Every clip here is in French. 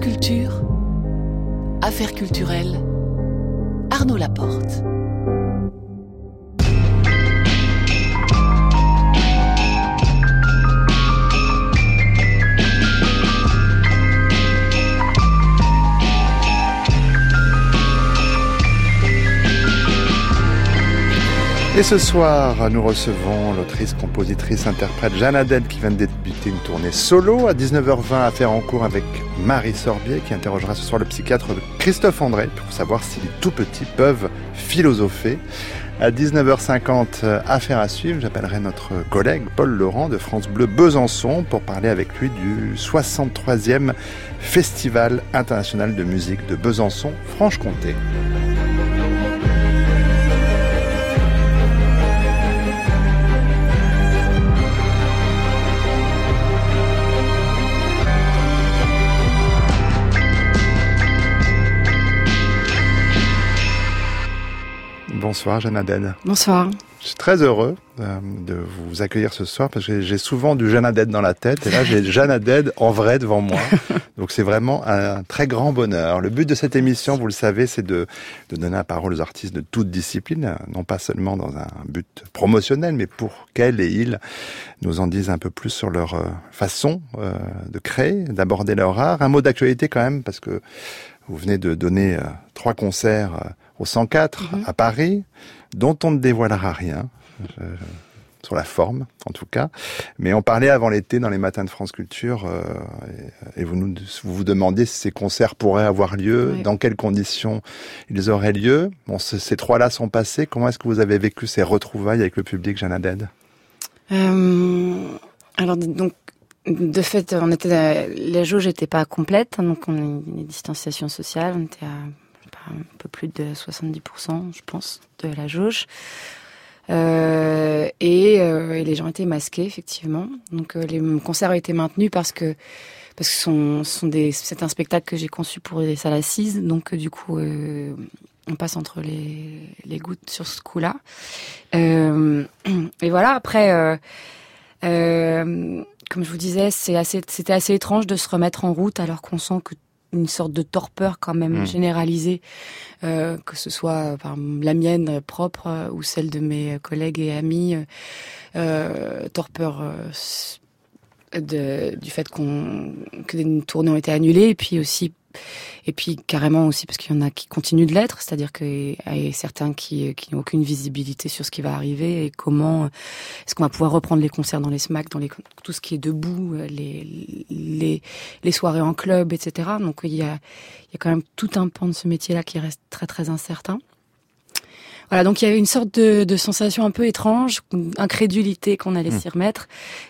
Culture, Affaires culturelles, Arnaud Laporte. Et ce soir, nous recevons l'autrice, compositrice, interprète Jeanne Adèle qui vient de une tournée solo à 19h20 à faire en cours avec Marie Sorbier qui interrogera ce soir le psychiatre Christophe André pour savoir si les tout petits peuvent philosopher. À 19h50, affaire à suivre, j'appellerai notre collègue Paul Laurent de France Bleu Besançon pour parler avec lui du 63e Festival international de musique de Besançon-Franche-Comté. Bonsoir Jeanne Adède. Bonsoir. Je suis très heureux euh, de vous accueillir ce soir parce que j'ai souvent du Jeanne Adède dans la tête et là j'ai Jeanne Adède en vrai devant moi. Donc c'est vraiment un très grand bonheur. Le but de cette émission, vous le savez, c'est de, de donner la parole aux artistes de toute discipline, non pas seulement dans un but promotionnel, mais pour qu'elles et ils nous en disent un peu plus sur leur euh, façon euh, de créer, d'aborder leur art. Un mot d'actualité quand même parce que vous venez de donner trois concerts au 104 mhm. à Paris, dont on ne dévoilera rien. Euh, sur la forme, en tout cas. Mais on parlait avant l'été dans les matins de France Culture, euh, et, vous, nous, vous vous demandiez si ces concerts pourraient avoir lieu, dans quelles conditions ils auraient lieu. Bon, ces trois-là sont passés. Comment est-ce que vous avez vécu ces retrouvailles avec le public, Jeanne Aded euh, Alors, donc, de fait, on était, la jauge n'était pas complète, donc on a une distanciation sociale, on était à un peu plus de 70%, je pense, de la jauge. Euh, et, euh, et, les gens étaient masqués effectivement. Donc euh, les concerts ont été maintenus parce que parce que sont, sont des c'est un spectacle que j'ai conçu pour des salles assises. Donc du coup on passe entre les, les gouttes sur ce coup-là. Et voilà après. comme je vous disais, c'est assez, c'était assez étrange de se remettre en route alors qu'on sent que une sorte de torpeur quand même mmh. généralisée, euh, que ce soit par la mienne propre euh, ou celle de mes collègues et amis, euh, torpeur de, du fait qu'on que des tournées ont été annulées, et puis aussi et puis carrément aussi parce qu'il y en a qui continuent de l'être, c'est-à-dire qu'il y a certains qui, qui n'ont aucune visibilité sur ce qui va arriver et comment est-ce qu'on va pouvoir reprendre les concerts dans les SMAC, dans les, tout ce qui est debout, les, les, les soirées en club, etc. Donc il y a, il y a quand même tout un pan de ce métier-là qui reste très très incertain. Voilà, donc il y avait une sorte de, de sensation un peu étrange, incrédulité qu'on allait mmh. s'y remettre.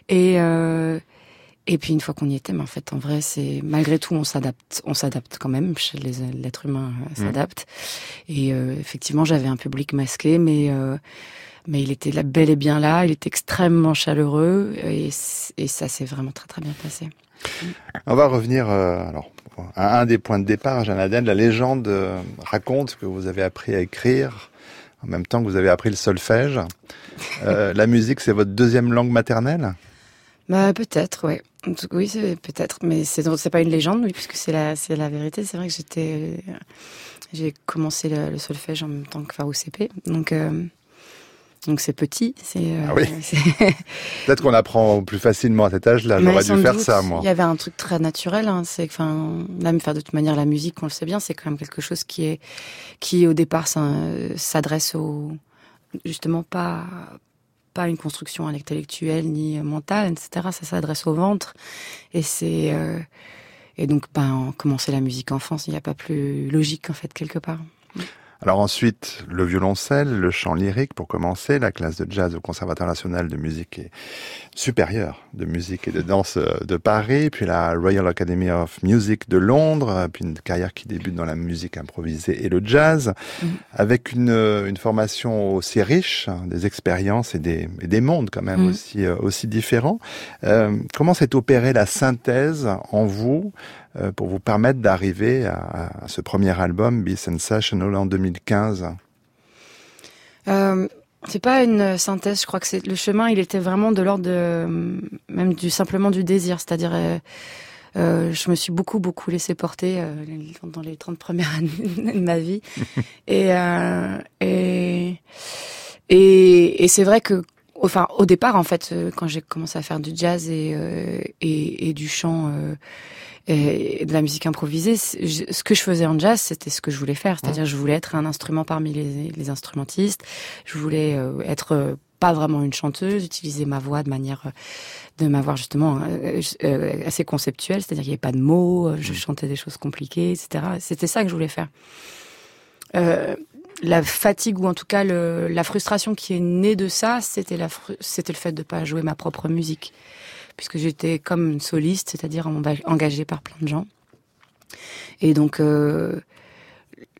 Et, euh, et puis une fois qu'on y était, mais en fait, en vrai, c'est malgré tout, on s'adapte, on s'adapte quand même. Chez les l'être humain euh, mmh. s'adapte. Et euh, effectivement, j'avais un public masqué, mais euh, mais il était là, bel et bien là. Il était extrêmement chaleureux et, et ça s'est vraiment très très bien passé. On va revenir alors à un des points de départ, Jeanne Aden. La légende raconte que vous avez appris à écrire en même temps que vous avez appris le solfège. la musique, c'est votre deuxième langue maternelle? Bah peut-être, ouais. Oui, peut-être, mais c'est c'est pas une légende, oui, puisque c'est la c'est la vérité. C'est vrai que j'étais euh, j'ai commencé le, solfège en même temps que faire au CP, donc euh, donc c'est petit. C'est euh, ah oui. peut-être qu'on apprend plus facilement à cet âge-là. J'aurais dû faire ça, moi. Il y avait un truc très naturel. Hein, c'est enfin faire de toute manière la musique, on le sait bien, c'est quand même quelque chose qui est qui au départ s'adresse au justement pas pas une construction intellectuelle ni mentale, etc. Ça s'adresse au ventre. Et c'est euh, et donc, ben, commencer la musique en France, il n'y a pas plus logique en fait quelque part. Alors ensuite, le violoncelle, le chant lyrique pour commencer, la classe de jazz au Conservatoire national de musique et supérieure de musique et de danse euh, de Paris, puis la Royal Academy of Music de Londres, euh, puis une carrière qui débute dans la musique improvisée et le jazz, mm-hmm. avec une, euh, une formation aussi riche, hein, des expériences et des, et des mondes quand même mm-hmm. aussi, aussi différents. Euh, comment s'est opérée la synthèse en vous euh, pour vous permettre d'arriver à, ce premier album, Be Sensational, en 2015 euh, C'est pas une synthèse, je crois que c'est le chemin, il était vraiment de l'ordre de même du simplement du désir, c'est-à-dire euh, Euh, je me suis beaucoup, beaucoup laissé porter euh, dans les 30 premières années de ma vie. et, euh, et, et, et c'est vrai que, enfin, au départ, en fait, euh, quand j'ai commencé à faire du jazz et, euh, et, et, du chant et de la musique improvisée, ce que je faisais en jazz, c'était ce que je voulais faire. C'est-à-dire, je voulais être un instrument parmi les, les instrumentistes. Je voulais être pas vraiment une chanteuse, utiliser ma voix de manière de m'avoir justement euh, euh, assez conceptuelle, c'est-à-dire qu'il n'y avait pas de mots, euh, je chantais des choses compliquées, etc. C'était ça que je voulais faire. La fatigue ou en tout cas le, la frustration qui est née de ça, c'était la c'était le fait de pas jouer ma propre musique, puisque j'étais comme une soliste, c'est-à-dire engagée par plein de gens. Et donc euh,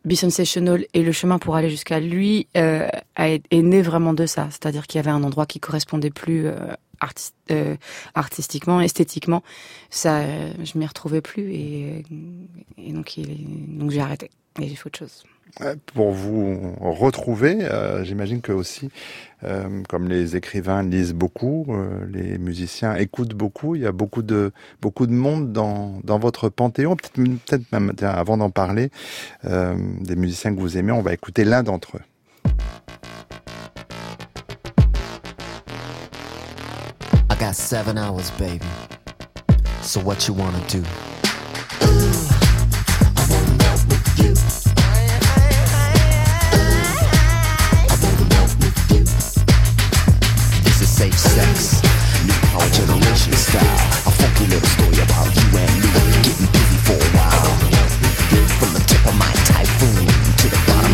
Be Sensational et le chemin pour aller jusqu'à lui euh, est né vraiment de ça, c'est-à-dire qu'il y avait un endroit qui correspondait plus euh, euh, artistiquement, esthétiquement, ça, je m'y retrouvais plus et, donc, donc j'ai arrêté et j'ai fait autre chose. Pour vous retrouver, euh, j'imagine que aussi, euh, comme les écrivains lisent beaucoup, les musiciens écoutent beaucoup, il y a beaucoup de beaucoup de monde dans, dans votre panthéon. Peut-être peut-être même avant d'en parler, des musiciens que vous aimez, on va écouter l'un d'entre eux. got seven hours, baby. So what you wanna do? This is safe sex, new power generation style. A funky little story about you and me getting busy for a while. From the tip of my typhoon to the bottom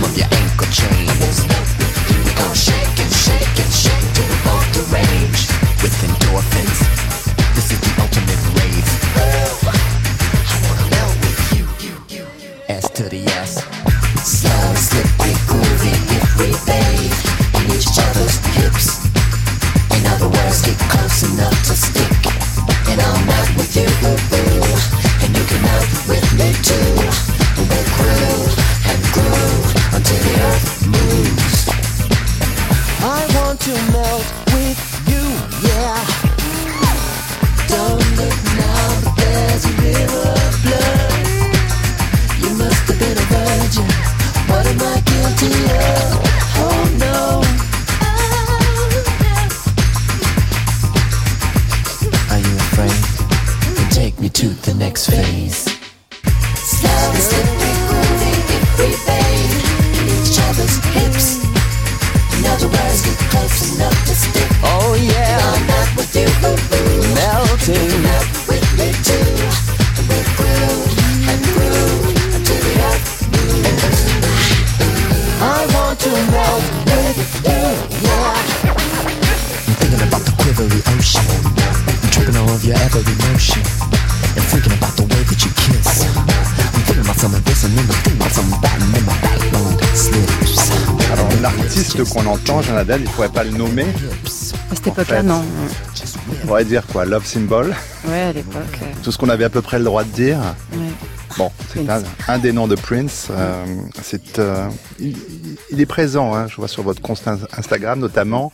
qu'on entend, Jonathan, il faudrait pas le nommer. À cette époque-là, non. On pourrait dire quoi Love Symbol Ouais, à l'époque. Tout ce qu'on avait à peu près le droit de dire. Ouais. Bon, c'est un, un, des noms de Prince. Euh, c'est, euh, il, il, est présent, hein, je vois sur votre compte Instagram notamment.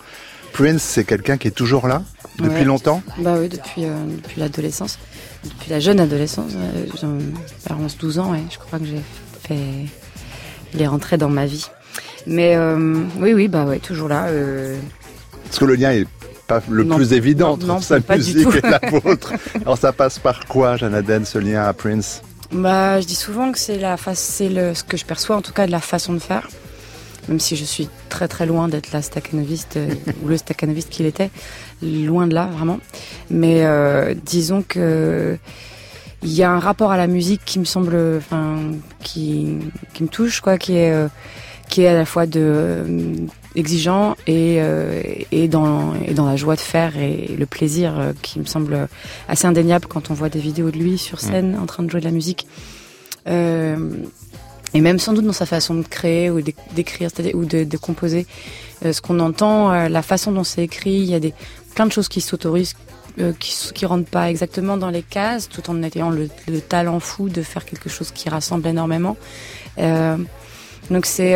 Prince, c'est quelqu'un qui est toujours là depuis ouais. longtemps? Bah oui, depuis, euh, depuis l'adolescence. Depuis la jeune adolescence, euh, vers 11-12 ans, ouais, je crois que j'ai fait... Il est rentré dans ma vie. Mais euh, oui, oui, bah ouais, toujours là. Euh... Parce que le lien est pas le non, plus évident non, entre sa musique et la vôtre. Alors ça passe par quoi, Janaden, ce lien à Prince? Bah, je dis souvent que c'est la face, c'est le ce que je perçois en tout cas de la façon de faire. Même si je suis très très loin d'être la staccanoviste euh, ou le staccanoviste qu'il était, loin de là vraiment. Mais euh, disons que il y a un rapport à la musique qui me semble, enfin, qui qui me touche quoi, qui est euh, qui est à la fois de euh, exigeant et euh, et dans et dans la joie de faire et le plaisir euh, qui me semble assez indéniable quand on voit des vidéos de lui sur scène mmh. en train de jouer de la musique. Euh, et même sans doute dans sa façon de créer ou d'écrire, c'est-à-dire ou de, de composer, euh, ce qu'on entend, euh, la façon dont c'est écrit, il y a des plein de choses qui s'autorisent, euh, qui qui rentrent pas exactement dans les cases, tout en ayant le, le talent fou de faire quelque chose qui rassemble énormément. Euh, donc c'est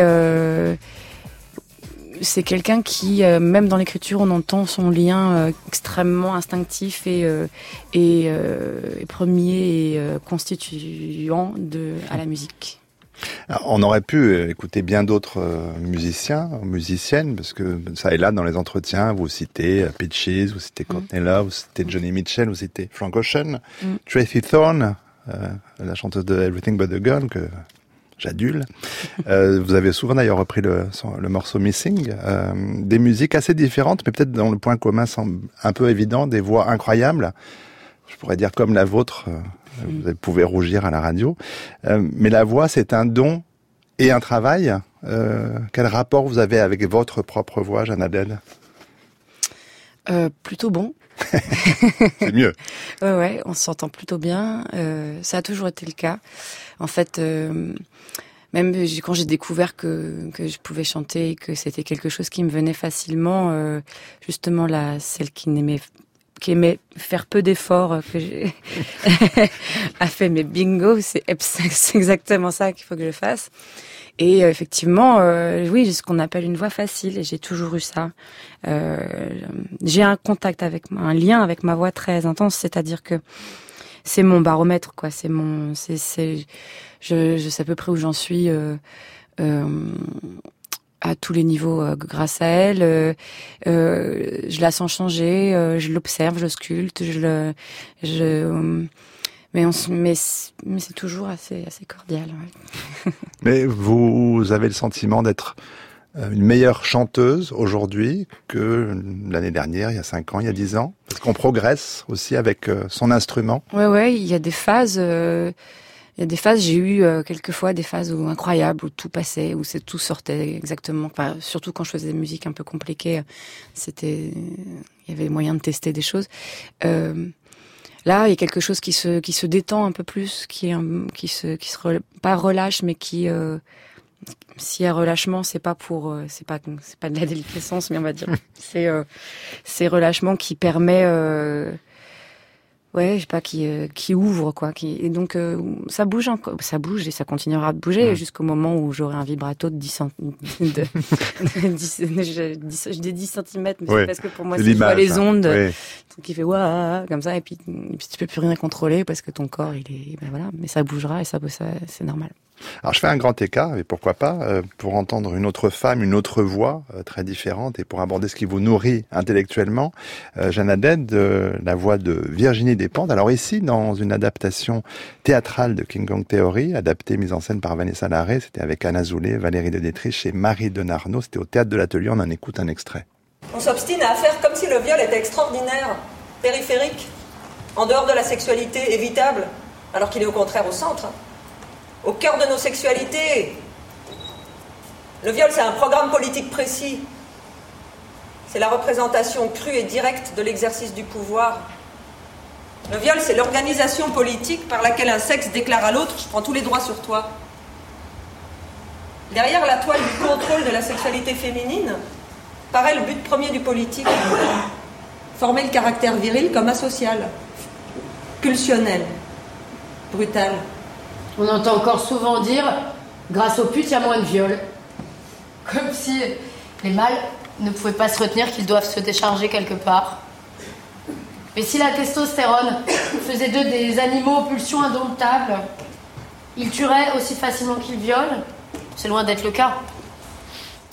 c'est quelqu'un qui, euh, même dans l'écriture, on entend son lien euh, extrêmement instinctif et, euh, et, et, premier et constituant de, à la musique. on aurait pu écouter bien d'autres musiciens, musiciennes, parce que ça et là, dans les entretiens, vous citez Peaches, vous citez mm. Courtney Love, vous citez Johnny Mitchell, vous citez Frank Ocean, mm. Tracy Thorne, la chanteuse de Everything But the Girl, que j'adule. Euh, vous avez souvent d'ailleurs repris le, le, morceau Missing. Euh, des musiques assez différentes, mais peut-être dans le point commun semble un peu évident, des voix incroyables. Je pourrais dire comme la vôtre, euh, vous pouvez rougir à la radio. Mais la voix, c'est un don et un travail. Quel rapport vous avez avec votre propre voix, Jeanne Adèle? Plutôt bon. c'est mieux. ouais, ouais, on s'entend plutôt bien. ça a toujours été le cas. En fait, même quand j'ai découvert que, je pouvais chanter et que c'était quelque chose qui me venait facilement, euh, justement là, celle qui n'aimait qui aimait faire peu d'efforts euh, a fait mes bingo c'est exactement ça qu'il faut que je fasse. Et euh, effectivement euh, oui j'ai ce qu'on appelle une voix facile et j'ai toujours eu ça. Euh, j'ai un contact avec un lien avec ma voix très intense c'est-à-dire que c'est mon baromètre, quoi. C'est mon, c'est, c'est, je, je sais à peu près où j'en suis. Euh, euh, à tous les niveaux euh, grâce à elle. Euh, euh, je la sens changer, je l'observe, je sculpte, je le, je, mais, on, mais, c'est toujours assez, assez cordial. Ouais. mais vous avez le sentiment d'être une meilleure chanteuse aujourd'hui que l'année dernière, il y a 5 ans, il y a 10 ans Parce qu'on progresse aussi avec euh, son instrument. Ouais, ouais, il y a des phases. Euh, il y a des phases, j'ai eu euh, quelquefois des phases où, incroyables où tout passait, où tout sortait exactement. Enfin, surtout quand je faisais des musiques un peu compliquées, c'était, il y avait moyen de tester des choses. Euh, là, il y a quelque chose qui se qui se détend un peu plus, qui qui se qui se pas relâche, mais qui s'il y a relâchement, c'est pas pour, euh, c'est pas, c'est pas de la déliquescence, mais on va dire, c'est, euh, c'est relâchement qui permet, euh, ouais, je sais pas, qui, qui ouvre quoi, qui, et donc ça bouge encore, ça bouge et ça continuera de bouger jusqu'au moment où j'aurai un vibrato de 10 cm, de, je, dis 10 cm, mais c'est parce que pour moi, c'est les ondes, qui fait waouh comme ça, et puis, et puis tu peux plus rien contrôler parce que ton corps, il est, ben voilà, mais ça bougera et ça, ça c'est normal. Alors je fais un grand écart, et pourquoi pas, euh, pour entendre une autre femme, une autre voix euh, très différente, et pour aborder ce qui vous nourrit intellectuellement. Euh, Jeanne Haddad, la voix de Virginie Despentes. Alors ici, dans une adaptation théâtrale de King Kong Theory, adaptée, mise en scène par Vanessa Larrey, c'était avec Anna Zoulé, Valérie de Détriche et Marie de Narnaud, c'était au Théâtre de l'Atelier, on en écoute un extrait. On s'obstine à faire comme si le viol était extraordinaire, périphérique, en dehors de la sexualité évitable, alors qu'il est au contraire au centre au cœur de nos sexualités. Le viol, c'est un programme politique précis. C'est la représentation crue et directe de l'exercice du pouvoir. Le viol, c'est l'organisation politique par laquelle un sexe déclare à l'autre Je prends tous les droits sur toi. Derrière la toile du contrôle de la sexualité féminine paraît le but premier du politique former le caractère viril comme asocial, pulsionnel, brutal. On entend encore souvent dire grâce aux putes, il y a moins de viols. Comme si les mâles ne pouvaient pas se retenir qu'ils doivent se décharger quelque part. Mais si la testostérone faisait d'eux des animaux aux pulsions indomptables, ils tueraient aussi facilement qu'ils violent C'est loin d'être le cas.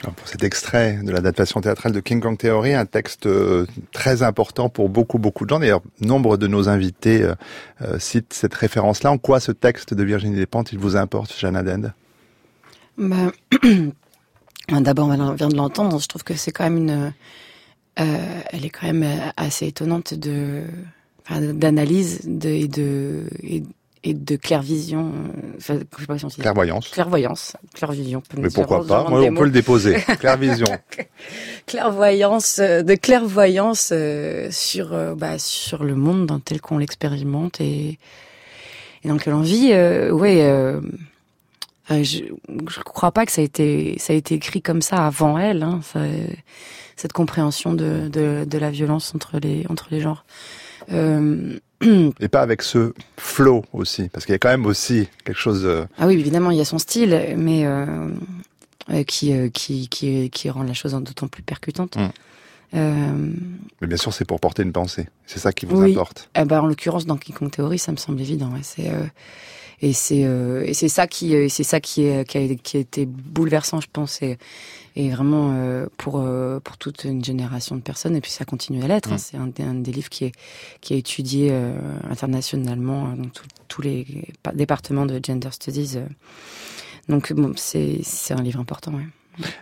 Pour cet extrait de l'adaptation théâtrale de King Kong Theory, un texte euh, très important pour beaucoup, beaucoup de gens. D'ailleurs, nombre de nos invités euh, euh, citent cette référence-là. En quoi ce texte de Virginie Despentes, il vous importe, Jeanne Adend ben, D'abord, on vient de l'entendre. Je trouve que c'est quand même une... elle est quand même assez étonnante d'analyse et de et de clairvision, euh, enfin, je sais pas si clairvoyance. Clairvoyance, clairvision. Mais pourquoi pas Moi, on peut le déposer. Clairvision. clairvoyance, euh, de clairvoyance euh, sur bah, sur le monde dans tel qu'on l'expérimente et et dans lequel on vit. Euh, ouais, euh, je je crois pas que ça a été ça a été écrit comme ça avant elle. Hein, ça, cette compréhension de, de de la violence entre les entre les genres. Euh, et pas avec ce flow aussi, parce qu'il y a quand même aussi quelque chose. De... Ah oui, évidemment, il y a son style, mais euh, qui, qui, qui, qui rend la chose d'autant plus percutante. Mm. Euh, Mais bien sûr, c'est pour porter une pensée. C'est ça qui vous Oui. importe. eh ben, en l'occurrence, dans King Kong Theory, ça me semble évident. ouais. C'est euh, et c'est euh, et c'est ça qui euh, c'est ça qui est qui a, qui a été bouleversant, je pense, et, et vraiment euh, pour euh, pour toute une génération de personnes. Et puis ça continue à l'être. hein. C'est un, des- un des livres qui est qui est étudié internationalement euh, dans tous les pa- départements de gender studies. Donc bon, c'est c'est un livre important. Ouais.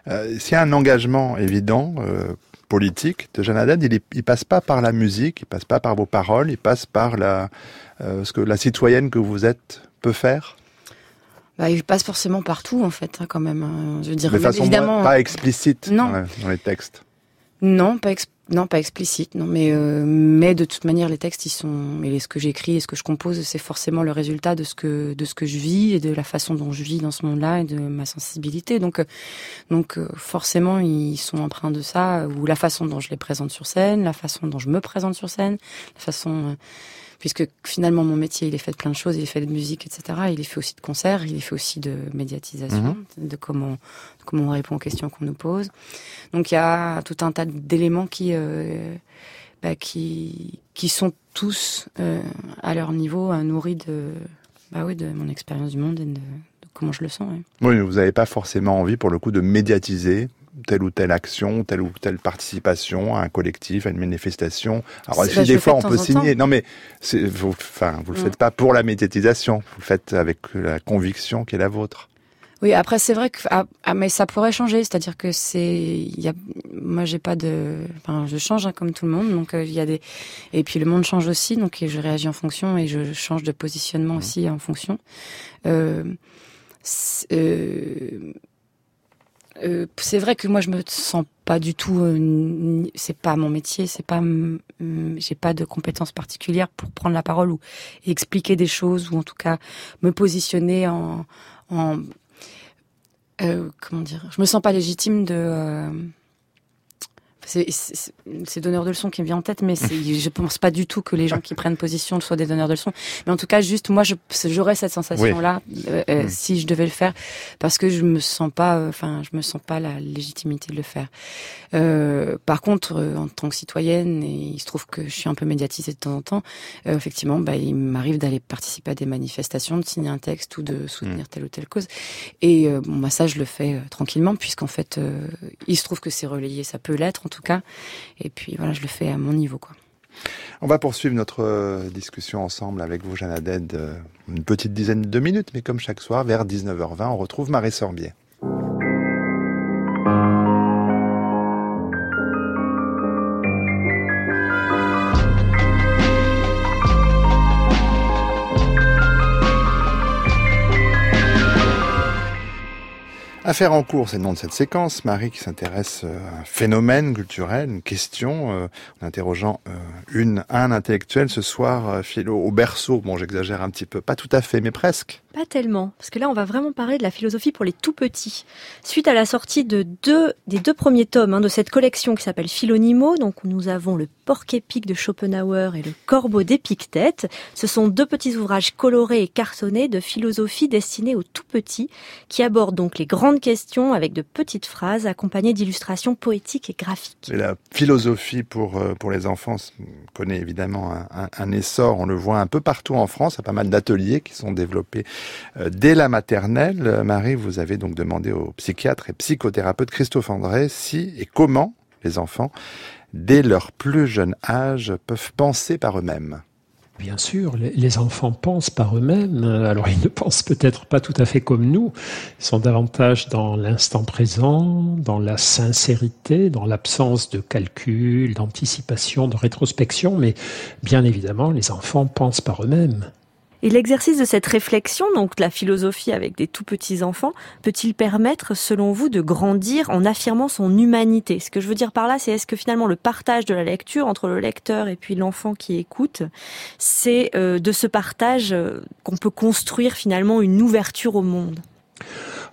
Euh, a un engagement évident euh, politique de Jeanne Haddad, il, il passe pas par la musique, il passe pas par vos paroles, il passe par la euh, ce que la citoyenne que vous êtes peut faire, Bah, il passe forcément partout en fait, hein, quand même. hein. Je veux dire, de façon évidemment. moins- pas explicite Non. Dans, la- dans les textes. Non, pas ex- non, pas explicite, non, mais euh, mais de toute manière, les textes, ils sont et ce que j'écris et ce que je compose, c'est forcément le résultat de ce que de ce que je vis et de la façon dont je vis dans ce monde-là et de ma sensibilité. Donc euh, donc euh, forcément, ils sont empreints de ça ou la façon dont je les présente sur scène, la façon dont je me présente sur scène, la façon euh, puisque finalement mon métier, il est fait de plein de choses, il est fait de musique, etc. Il est fait aussi de concerts, il est fait aussi de médiatisation, de comment de comment on répond aux questions qu'on nous pose. Donc il y a tout un tas d'éléments qui euh, bah, qui qui sont tous euh, à leur niveau euh, nourris de bah oui de mon expérience du monde et de, de comment je le sens. Oui, mais vous n'avez pas forcément envie, pour le coup, de médiatiser telle ou telle action, telle ou telle participation à un collectif, à une manifestation. Alors, si des fois on peut signer, non mais vous, enfin, vous le Mm. faites pas pour la médiatisation, vous le faites avec la conviction qui est la vôtre. Oui, après c'est vrai que ah, ah, mais ça pourrait changer, c'est-à-dire que c'est il y a moi j'ai pas de enfin je change hein, comme tout le monde donc euh, il y a des et puis le monde change aussi donc je réagis en fonction et je change de positionnement aussi en fonction. Euh, euh, euh, c'est vrai que moi je me sens pas du tout euh, c'est pas mon métier, c'est pas j'ai pas de compétences particulières pour prendre la parole ou expliquer des choses ou en tout cas me positionner en en euh, comment dire je me sens pas légitime de euh, c'est- donneur de leçons qui me vient en tête, mais je pense pas du tout que les gens qui prennent position soient des donneurs de leçons. Mais en tout cas, juste moi, j'aurais cette sensation-là euh, euh, Mm. si je devais le faire, parce que je me sens pas, euh, enfin, je me sens pas la légitimité de le faire. Euh, par contre, euh, en tant que citoyenne, et il se trouve que je suis un peu médiatisée de temps en temps, euh, effectivement, bah, il m'arrive d'aller participer à des manifestations, de signer un texte ou de soutenir telle ou telle cause. Et euh, bon, bah, ça, je le fais tranquillement, puisqu'en fait, euh, il se trouve que c'est relayé, ça peut l'être en tout cas. Et puis voilà, je le fais à mon niveau, quoi. On va poursuivre notre euh, discussion ensemble avec vous, Jeanne Haddad, euh, une petite dizaine de minutes, mais comme chaque soir, vers 19h20, on retrouve Marie Sorbier. Affaire en cours, c'est le nom de cette séquence. Marie qui s'intéresse euh, à un phénomène culturel, une question, euh, en interrogeant euh, une, un intellectuel ce soir, philo au berceau. Bon, j'exagère un petit peu, pas tout à fait, mais presque. Pas tellement, parce que là, on va vraiment parler de la philosophie pour les tout petits. Suite à la sortie de deux des deux premiers tomes hein, de cette collection qui s'appelle Philonimo, donc nous avons le Porc épique de Schopenhauer et le Corbeau d'Épictète. Ce sont deux petits ouvrages colorés et cartonnés de philosophie destinés aux tout petits, qui abordent donc les grandes questions avec de petites phrases accompagnées d'illustrations poétiques et graphiques. La philosophie pour euh, pour les enfants on connaît évidemment un, un- un essor. On le voit un peu partout en France. Il y a pas mal d'ateliers qui sont développés euh, dès la maternelle. Euh, Marie, vous avez donc demandé au psychiatre et psychothérapeute Christophe André si et comment les enfants, dès leur plus jeune âge, peuvent penser par eux-mêmes. Bien sûr, les- enfants pensent par eux-mêmes. Alors, ils ne pensent peut-être pas tout à fait comme nous. Ils sont davantage dans l'instant présent, dans la sincérité, dans l'absence de calcul, d'anticipation, de rétrospection. Mais bien évidemment, les enfants pensent par eux-mêmes. Et l'exercice de cette réflexion, donc la philosophie avec des tout petits enfants, peut-il permettre, selon vous, de grandir en affirmant son humanité? Ce que je veux dire par là, c'est est-ce que finalement le partage de la lecture entre le lecteur et puis l'enfant qui écoute, c'est euh, de ce partage euh, qu'on peut construire finalement une ouverture au monde?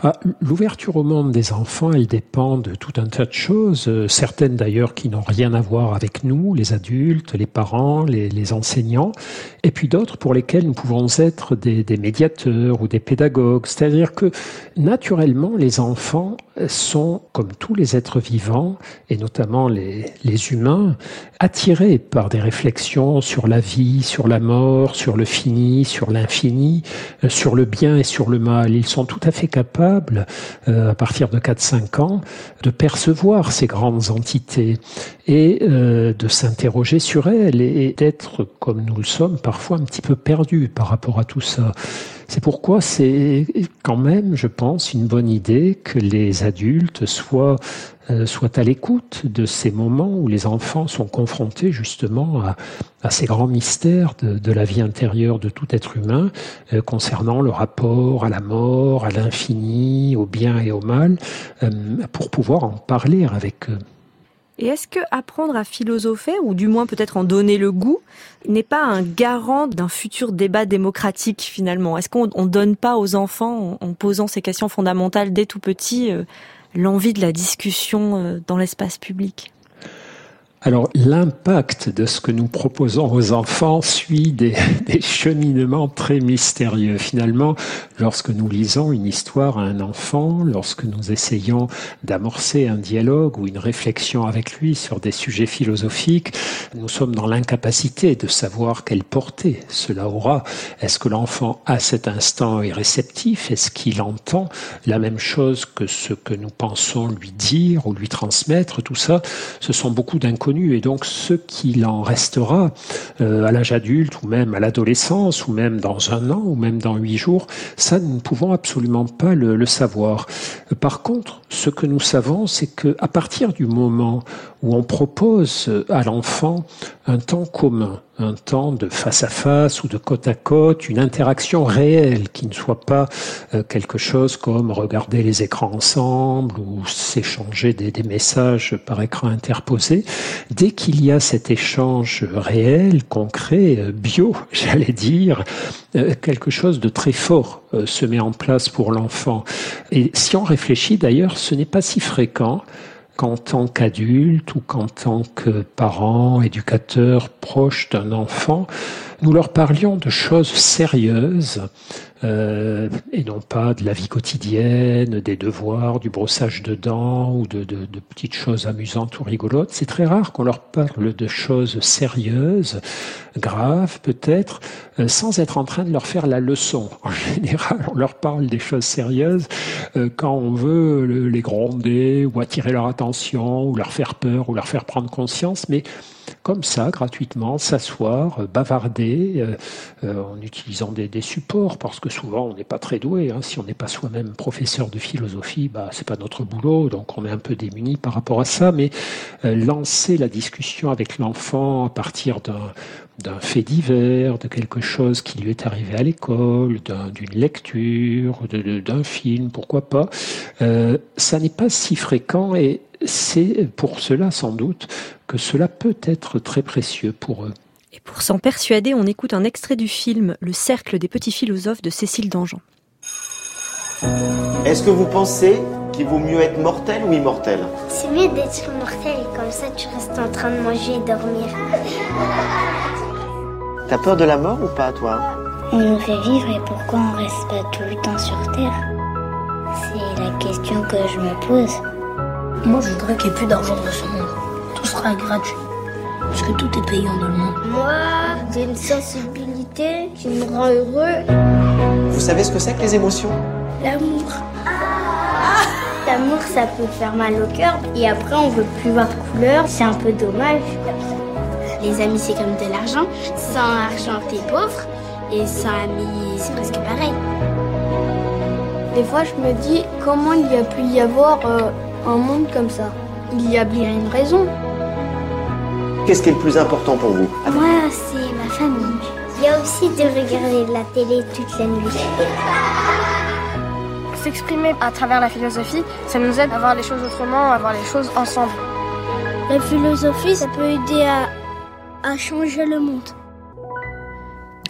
Ah, L'ouverture au monde des enfants, elle dépend de tout un tas de choses, euh, certaines d'ailleurs qui n'ont rien à voir avec nous, les adultes, les parents, les, enseignants, et puis d'autres pour lesquelles nous pouvons être des, des médiateurs ou des pédagogues. C'est-à-dire que naturellement, les enfants sont, comme tous les êtres vivants, et notamment les, les humains, attirés par des réflexions sur la vie, sur la mort, sur le fini, sur l'infini, euh, sur le bien et sur le mal. Ils sont tout à fait capables, euh, à partir de 4-5 ans, de percevoir ces grandes entités et euh, de s'interroger sur elles et d'être, comme nous le sommes, parfois un petit peu perdus par rapport à tout ça. C'est pourquoi c'est quand même, je pense, une bonne idée que les adultes soient, euh, soient à l'écoute de ces moments où les enfants sont confrontés justement à, ces grands mystères de, de, la vie intérieure de tout être humain euh, concernant le rapport à la mort, à l'infini, au bien et au mal, euh, pour pouvoir en parler avec eux. Et est-ce que apprendre à philosopher, ou du moins peut-être en donner le goût, n'est pas un garant d'un futur débat démocratique finalement? Est-ce qu'on ne donne pas aux enfants, en posant ces questions fondamentales dès tout petit, euh, l'envie de la discussion euh, dans l'espace public? Alors l'impact de ce que nous proposons aux enfants suit des, des, cheminements très mystérieux. Finalement, lorsque nous lisons une histoire à un enfant, lorsque nous essayons d'amorcer un dialogue ou une réflexion avec lui sur des sujets philosophiques, nous sommes dans l'incapacité de savoir quelle portée cela aura. Est-ce que l'enfant à cet instant est réceptif? Est-ce qu'il entend la même chose que ce que nous pensons lui dire ou lui transmettre? Tout ça, ce sont beaucoup d'inconnus et donc ce qu'il en restera euh, à l'âge adulte ou même à l'adolescence ou même dans un an ou même dans huit jours, ça nous ne pouvons absolument pas le, le savoir. Par contre, ce que nous savons, c'est que à partir du moment où on propose à l'enfant un temps commun, un temps de face à face ou de côte à côte, une interaction réelle qui ne soit pas euh, quelque chose comme regarder les écrans ensemble ou s'échanger des, messages par écran interposé. Dès qu'il y a cet échange réel, concret, euh, bio, j'allais dire, euh, quelque chose de très fort se met en place pour l'enfant. Et si on réfléchit d'ailleurs, ce n'est pas si fréquent qu'en tant qu'adulte ou qu'en tant que parent, éducateur proche d'un enfant, nous leur parlions de choses sérieuses euh, et non pas de la vie quotidienne, des devoirs, du brossage de dents ou de, petites choses amusantes ou rigolotes. C'est très rare qu'on leur parle de choses sérieuses, graves peut-être, euh, sans être en train de leur faire la leçon. En général, on leur parle des choses sérieuses euh, quand on veut les gronder ou attirer leur attention ou leur faire peur ou leur faire prendre conscience, mais comme ça, gratuitement, s'asseoir, euh, bavarder, euh, euh, en utilisant des, supports, parce que souvent on n'est pas très doué. Hein. Si on n'est pas soi-même professeur de philosophie, bah c'est pas notre boulot, donc on est un peu démuni par rapport à ça. Mais lancer la discussion avec l'enfant à partir d'un d'un fait divers, de quelque chose qui lui est arrivé à l'école, d'une lecture, d'un film, pourquoi pas. Euh, ça n'est pas si fréquent et c'est pour cela sans doute que cela peut être très précieux pour eux. Et pour s'en persuader, on écoute un extrait du film Le cercle des petits philosophes de Cécile Dangean. Est-ce que vous pensez qu'il vaut mieux être mortel ou immortel C'est mieux d'être mortel, comme ça tu restes en train de manger et dormir. T'as peur de la mort ou pas, toi On nous fait vivre et pourquoi on reste pas tout le temps sur Terre? C'est la question que je me pose. Moi, je voudrais qu'il n'y ait plus d'argent dans ce monde. Tout sera gratuit. Parce que tout est payant dans le monde. Moi, j'ai une sensibilité qui me rend heureux. Vous savez ce que c'est que les émotions? L'amour. L'amour, ça peut faire mal au cœur. Et après, on veut plus voir de couleur. C'est un peu dommage. Les amis, c'est comme de l'argent. Sans argent, t'es pauvre. Et sans amis, c'est presque pareil. Des fois, je me dis comment il y a pu y avoir euh, un monde comme ça? Il y a bien une raison. Qu'est-ce qui est le plus important pour vous? Moi, c'est ma famille. Il y a aussi de regarder la télé toute la nuit. S'exprimer à travers la philosophie, ça nous aide à voir les choses autrement, à voir les choses ensemble. La philosophie, ça peut aider à, à changer le monde.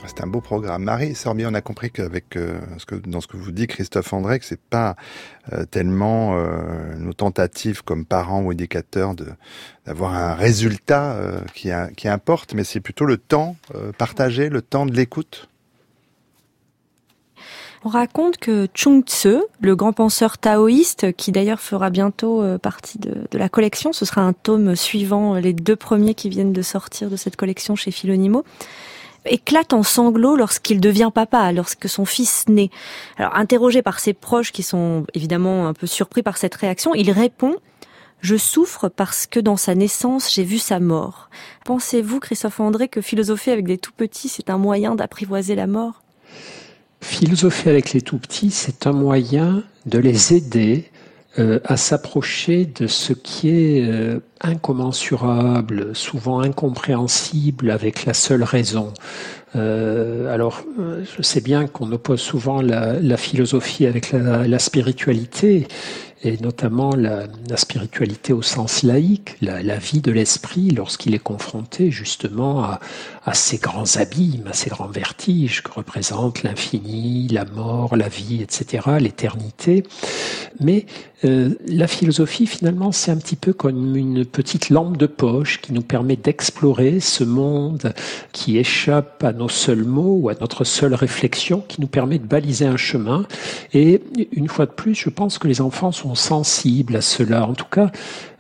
c'est un beau programme. Marie Sorbier, on a compris qu'avec euh, ce que, dans ce que vous dit Christophe André, que c'est pas euh, tellement euh, nos tentatives comme parents ou éducateurs de d'avoir un résultat qui, qui importe, mais c'est plutôt le temps partagé, le temps de l'écoute. On raconte que Chung Tzu, le grand penseur taoïste, qui d'ailleurs fera bientôt euh, partie de, la collection, ce sera un tome suivant les deux premiers qui viennent de sortir de cette collection chez Philonimo, éclate en sanglots lorsqu'il devient papa, lorsque son fils naît. Alors, interrogé par ses proches qui sont évidemment un peu surpris par cette réaction, il répond je souffre parce que dans sa naissance, j'ai vu sa mort. Pensez-vous, Christophe André, que philosopher avec des tout petits, c'est un moyen d'apprivoiser la mort? Philosopher avec les tout petits, c'est un moyen de les aider euh, à s'approcher de ce qui est euh, incommensurable, souvent incompréhensible avec la seule raison. Euh, alors, je sais bien qu'on oppose souvent la, philosophie avec la spiritualité, et notamment la, spiritualité au sens laïque, la, vie de l'esprit lorsqu'il est confronté justement à, à, ces grands abîmes, à ces grands vertiges que représentent l'infini, la mort, la vie, etc., l'éternité. Mais euh, la philosophie, finalement, c'est un petit peu comme une petite lampe de poche qui nous permet d'explorer ce monde qui échappe à nos seuls mots ou à notre seule réflexion, qui nous permet de baliser un chemin. Et une fois de plus, je pense que les enfants sont sensibles à cela. En tout cas,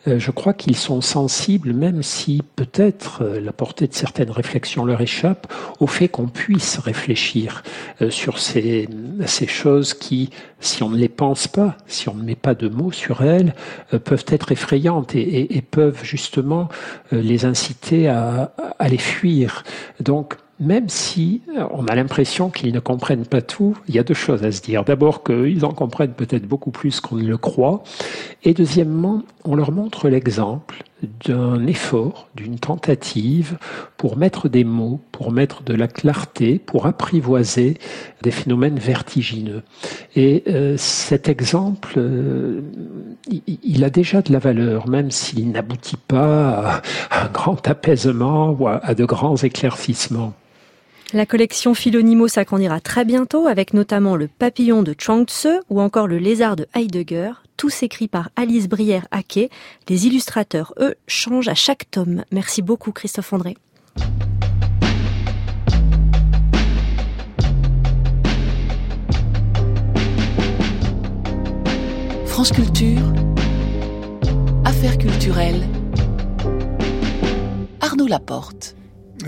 euh, je crois qu'ils sont sensibles, même si peut-être euh, la portée de certaines réflexions leur échappe, au fait qu'on puisse réfléchir euh, sur ces, ces choses qui, si on ne les pense pas, si on ne met pas de mots sur elles, peuvent être effrayantes et, peuvent justement les inciter à, à les fuir. Donc, même si euh, on a l'impression qu'ils ne comprennent pas tout, il y a deux choses à se dire. D'abord qu'ils en comprennent peut-être beaucoup plus qu'on ne le croit. Et deuxièmement, on leur montre l'exemple d'un effort, d'une tentative pour mettre des mots, pour mettre de la clarté, pour apprivoiser des phénomènes vertigineux. Et euh, cet exemple, euh, il, a déjà de la valeur, même s'il n'aboutit pas à un grand apaisement ou à de grands éclaircissements. La collection Philonimo s'agrandira très bientôt avec notamment le papillon de Chuang Tzu ou encore le lézard de Heidegger, tous écrits par Alice Brière-Haquet. Les illustrateurs, eux, changent à chaque tome. Merci beaucoup Christophe André. France Culture, Affaires culturelles, Arnaud Laporte.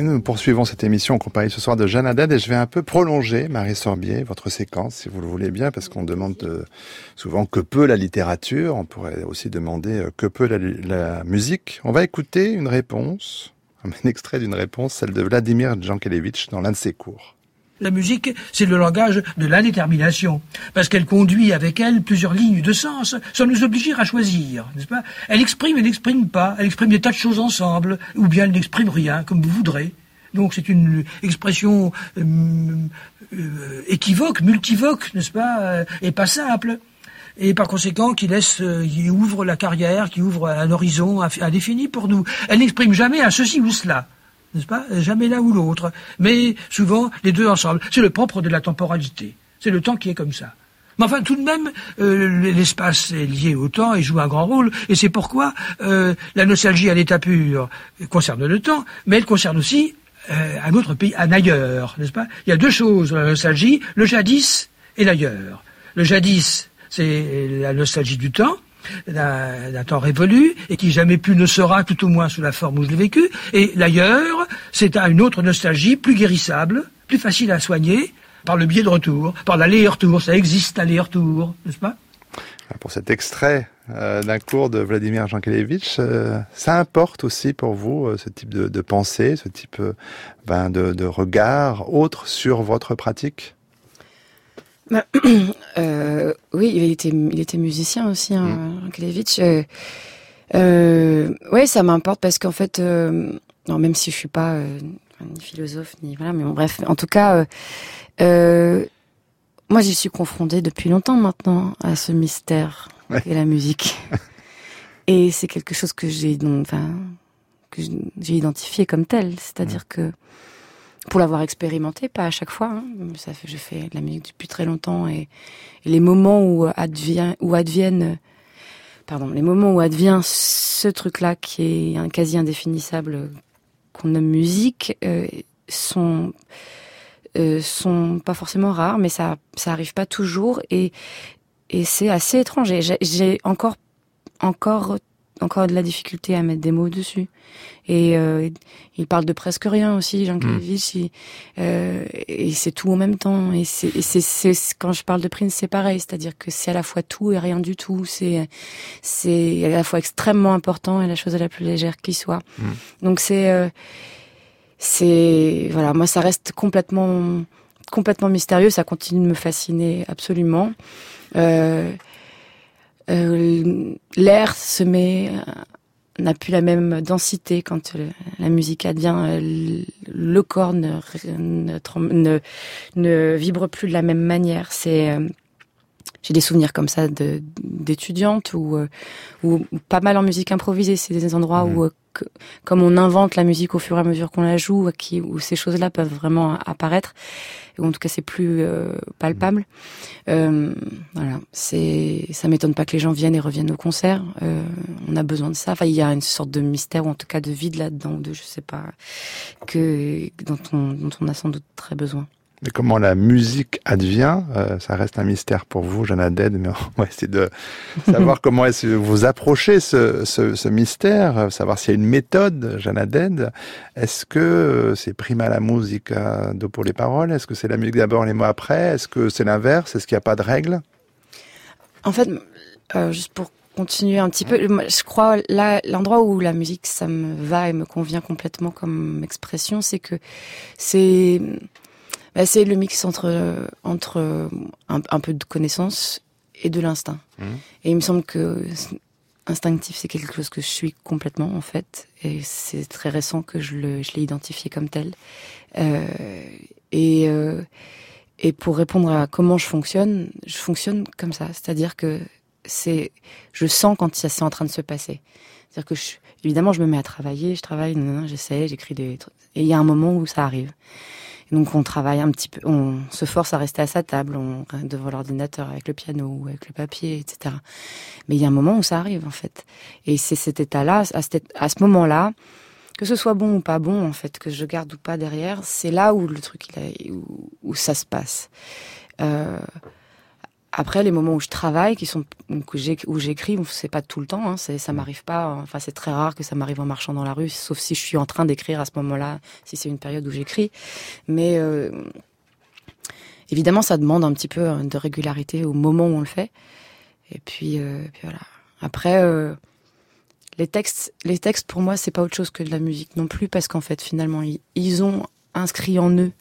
Nous poursuivons cette émission en compagnie ce soir de Jeanne Haddad et je vais un peu prolonger, Marie Sorbier, votre séquence, si vous le voulez bien, parce qu'on demande euh, souvent que peut la littérature. On pourrait aussi demander euh, que peut la, musique. On va écouter une réponse, un extrait d'une réponse, celle de Vladimir Jankelevitch dans l'un de ses cours. La musique, c'est le langage de l'indétermination, parce qu'elle conduit avec elle plusieurs lignes de sens, sans nous obliger à choisir, n'est-ce pas? Elle exprime et n'exprime pas, elle exprime des tas de choses ensemble, ou bien elle n'exprime rien, comme vous voudrez. Donc c'est une expression euh, euh, équivoque, multivoque, n'est-ce pas, euh, et pas simple. Et par conséquent, qui laisse, qui ouvre la carrière, qui ouvre un horizon indéfini pour nous. Elle n'exprime jamais un ceci ou cela n'est-ce pas? Jamais l'un ou l'autre, mais souvent les deux ensemble. C'est le propre de la temporalité. C'est le temps qui est comme ça. Mais enfin, tout de même, euh, l'espace est lié au temps et joue un grand rôle, et c'est pourquoi euh, la nostalgie à l'état pur concerne le temps, mais elle concerne aussi euh, un autre pays, un ailleurs, n'est-ce pas? Il y a deux choses dans la nostalgie, le jadis et l'ailleurs. Le jadis, c'est la nostalgie du temps, d'un temps révolu et qui jamais plus ne sera, tout au moins sous la forme où je l'ai vécu. Et l'ailleurs, c'est à une autre nostalgie plus guérissable, plus facile à soigner, par le biais de retour, par l'aller-retour. Ça existe, l'aller-retour, n'est-ce pas? Pour cet extrait euh, d'un cours de Vladimir Jankelevitch, euh, ça importe aussi pour vous euh, ce type de, pensée, ce type ben, de regard autre sur votre pratique? Bah, euh, oui, il était, il était musicien aussi, hein, mm. Euh, euh, oui, ça m'importe parce qu'en fait, euh, non, même si je suis pas euh, ni philosophe ni voilà, mais bon, bref, en tout cas, moi, j'y suis confrontée depuis longtemps maintenant à ce mystère et la musique. et c'est quelque chose que j'ai, enfin, que j'ai identifié comme tel, c'est-à-dire mm. que pour l'avoir expérimenté, pas à chaque fois. Hein. Ça fait, je fais de la musique depuis très longtemps et, les moments où advient, où adviennent, pardon, les moments où advient ce truc-là qui est quasi indéfinissable qu'on nomme musique euh, sont euh, sont pas forcément rares, mais ça ça arrive pas toujours et et c'est assez étrange. J'ai encore encore encore de la difficulté à mettre des mots dessus. Et euh, il parle de presque rien aussi, Jean Kelevich. Mm. Euh, et c'est tout en même temps. Et c'est quand je parle de Prince, c'est pareil, c'est-à-dire que c'est à la fois tout et rien du tout. C'est c'est à la fois extrêmement important et la chose la plus légère qui soit. Mm. Donc c'est euh, c'est voilà, moi ça reste complètement complètement mystérieux. Ça continue de me fasciner absolument. Euh, euh, l'air se met euh, n'a plus la même densité quand la musique advient. Le corps ne, ne, ne, vibre plus de la même manière. C'est j'ai des souvenirs comme ça d'étudiantes ou ou pas mal en musique improvisée. C'est des endroits mmh. où comme on invente la musique au fur et à mesure qu'on la joue, qui, où ces choses-là peuvent vraiment apparaître, ou en tout cas c'est plus euh, palpable. Euh, voilà, c'est, ça m'étonne pas que les gens viennent et reviennent au concert. Euh, on a besoin de ça. Enfin, il y a une sorte de mystère ou en tout cas de vide là-dedans, de je sais pas, que dont on, dont on a sans doute très besoin. Mais comment la musique advient, euh, ça reste un mystère pour vous, Jeanne Dead, mais on va essayer de savoir comment est-ce que vous approchez ce, ce, ce mystère, euh, savoir s'il y a une méthode, Jeanne Dead. Est-ce que euh, c'est prima la musique pour les paroles? Est-ce que c'est la musique d'abord, les mots après? Est-ce que c'est l'inverse? Est-ce qu'il n'y a pas de règle En fait, juste pour continuer un petit peu, je crois là l'endroit où la musique ça me va et me convient complètement comme expression, c'est que c'est bah, c'est le mix entre entre un, peu de connaissance et de l'instinct. Mmh. Et il me semble que instinctif, c'est quelque chose que je suis complètement en fait, et c'est très récent que je le je l'ai identifié comme tel. Euh, et euh, et pour répondre à comment je fonctionne, je fonctionne comme ça, c'est-à-dire que c'est je sens quand c'est en train de se passer. C'est-à-dire que je, évidemment je me mets à travailler, je travaille, j'essaie, j'écris des trucs, et il y a un moment où ça arrive donc on travaille un petit peu, on se force à rester à sa table, on devant l'ordinateur avec le piano ou avec le papier, etc. Mais il y a un moment où ça arrive en fait. Et c'est cet état-là, à, ce moment-là, que ce soit bon ou pas bon en fait, que je garde ou pas derrière, c'est là où le truc où, ça se passe. Euh, après, les moments où je travaille, qui sont où j'écris, c'est pas tout le temps. Hein, ça m'arrive pas. Enfin, c'est très rare que ça m'arrive en marchant dans la rue, sauf si je suis en train d'écrire à ce moment-là, si c'est une période où j'écris. Mais euh, évidemment, ça demande un petit peu hein, de régularité au moment où on le fait. Et puis, euh, puis voilà. Après, euh, les textes, les textes pour moi, c'est pas autre chose que de la musique non plus, parce qu'en fait, finalement, ils, ils ont inscrit en eux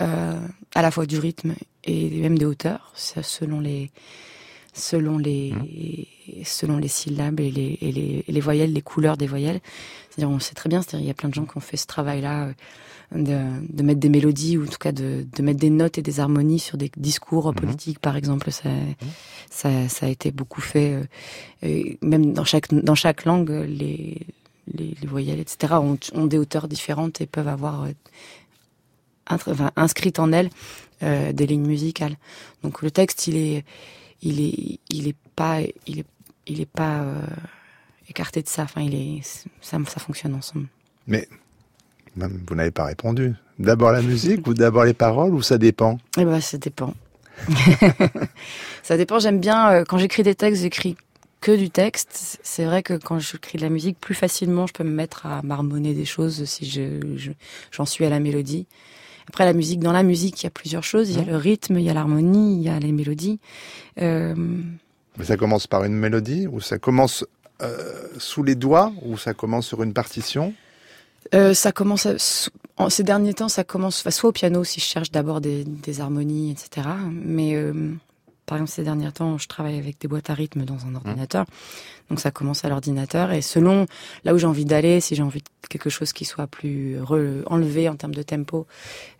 euh, à la fois du rythme et même des hauteurs, selon les selon les mmh. selon les syllabes et les, et les, les voyelles, les couleurs des voyelles. C'est-à-dire, on sait très bien, c'est-à-dire il y a plein de gens qui ont fait ce travail-là euh, de, de, mettre des mélodies ou en tout cas de, de, mettre des notes et des harmonies sur des discours mmh. politiques, par exemple. Ça, mmh. ça, ça, a été beaucoup fait. Euh, et même dans chaque dans chaque langue, les les, les voyelles, etc. Ont, ont, des hauteurs différentes et peuvent avoir enfin, inscrite en elle euh, des lignes musicales. Donc le texte, il est, il est, il est pas, il est, il est pas euh, écarté de ça. Enfin, il est, ça, ça fonctionne ensemble. Mais vous n'avez pas répondu. D'abord la musique ou d'abord les paroles ou ça dépend? Eh ben, ça dépend. ça dépend. J'aime bien euh, quand j'écris des textes, j'écris que du texte. C'est vrai que quand j'écris de la musique, plus facilement, je peux me mettre à marmonner des choses si je j'en suis à la mélodie. Après, la musique, dans la musique, il y a plusieurs choses. Il y a le rythme, il y a l'harmonie, il y a les mélodies. Euh... Mais ça commence par une mélodie ou ça commence euh, sous les doigts ou ça commence sur une partition? Euh, ça commence en ces derniers temps, ça commence soit au piano si je cherche d'abord des, des, harmonies, etc. Mais par exemple, ces derniers temps, je travaille avec des boîtes à rythme dans un ordinateur. Donc ça commence à l'ordinateur. Et selon là où j'ai envie d'aller, si j'ai envie de quelque chose qui soit plus enlevé en termes de tempo,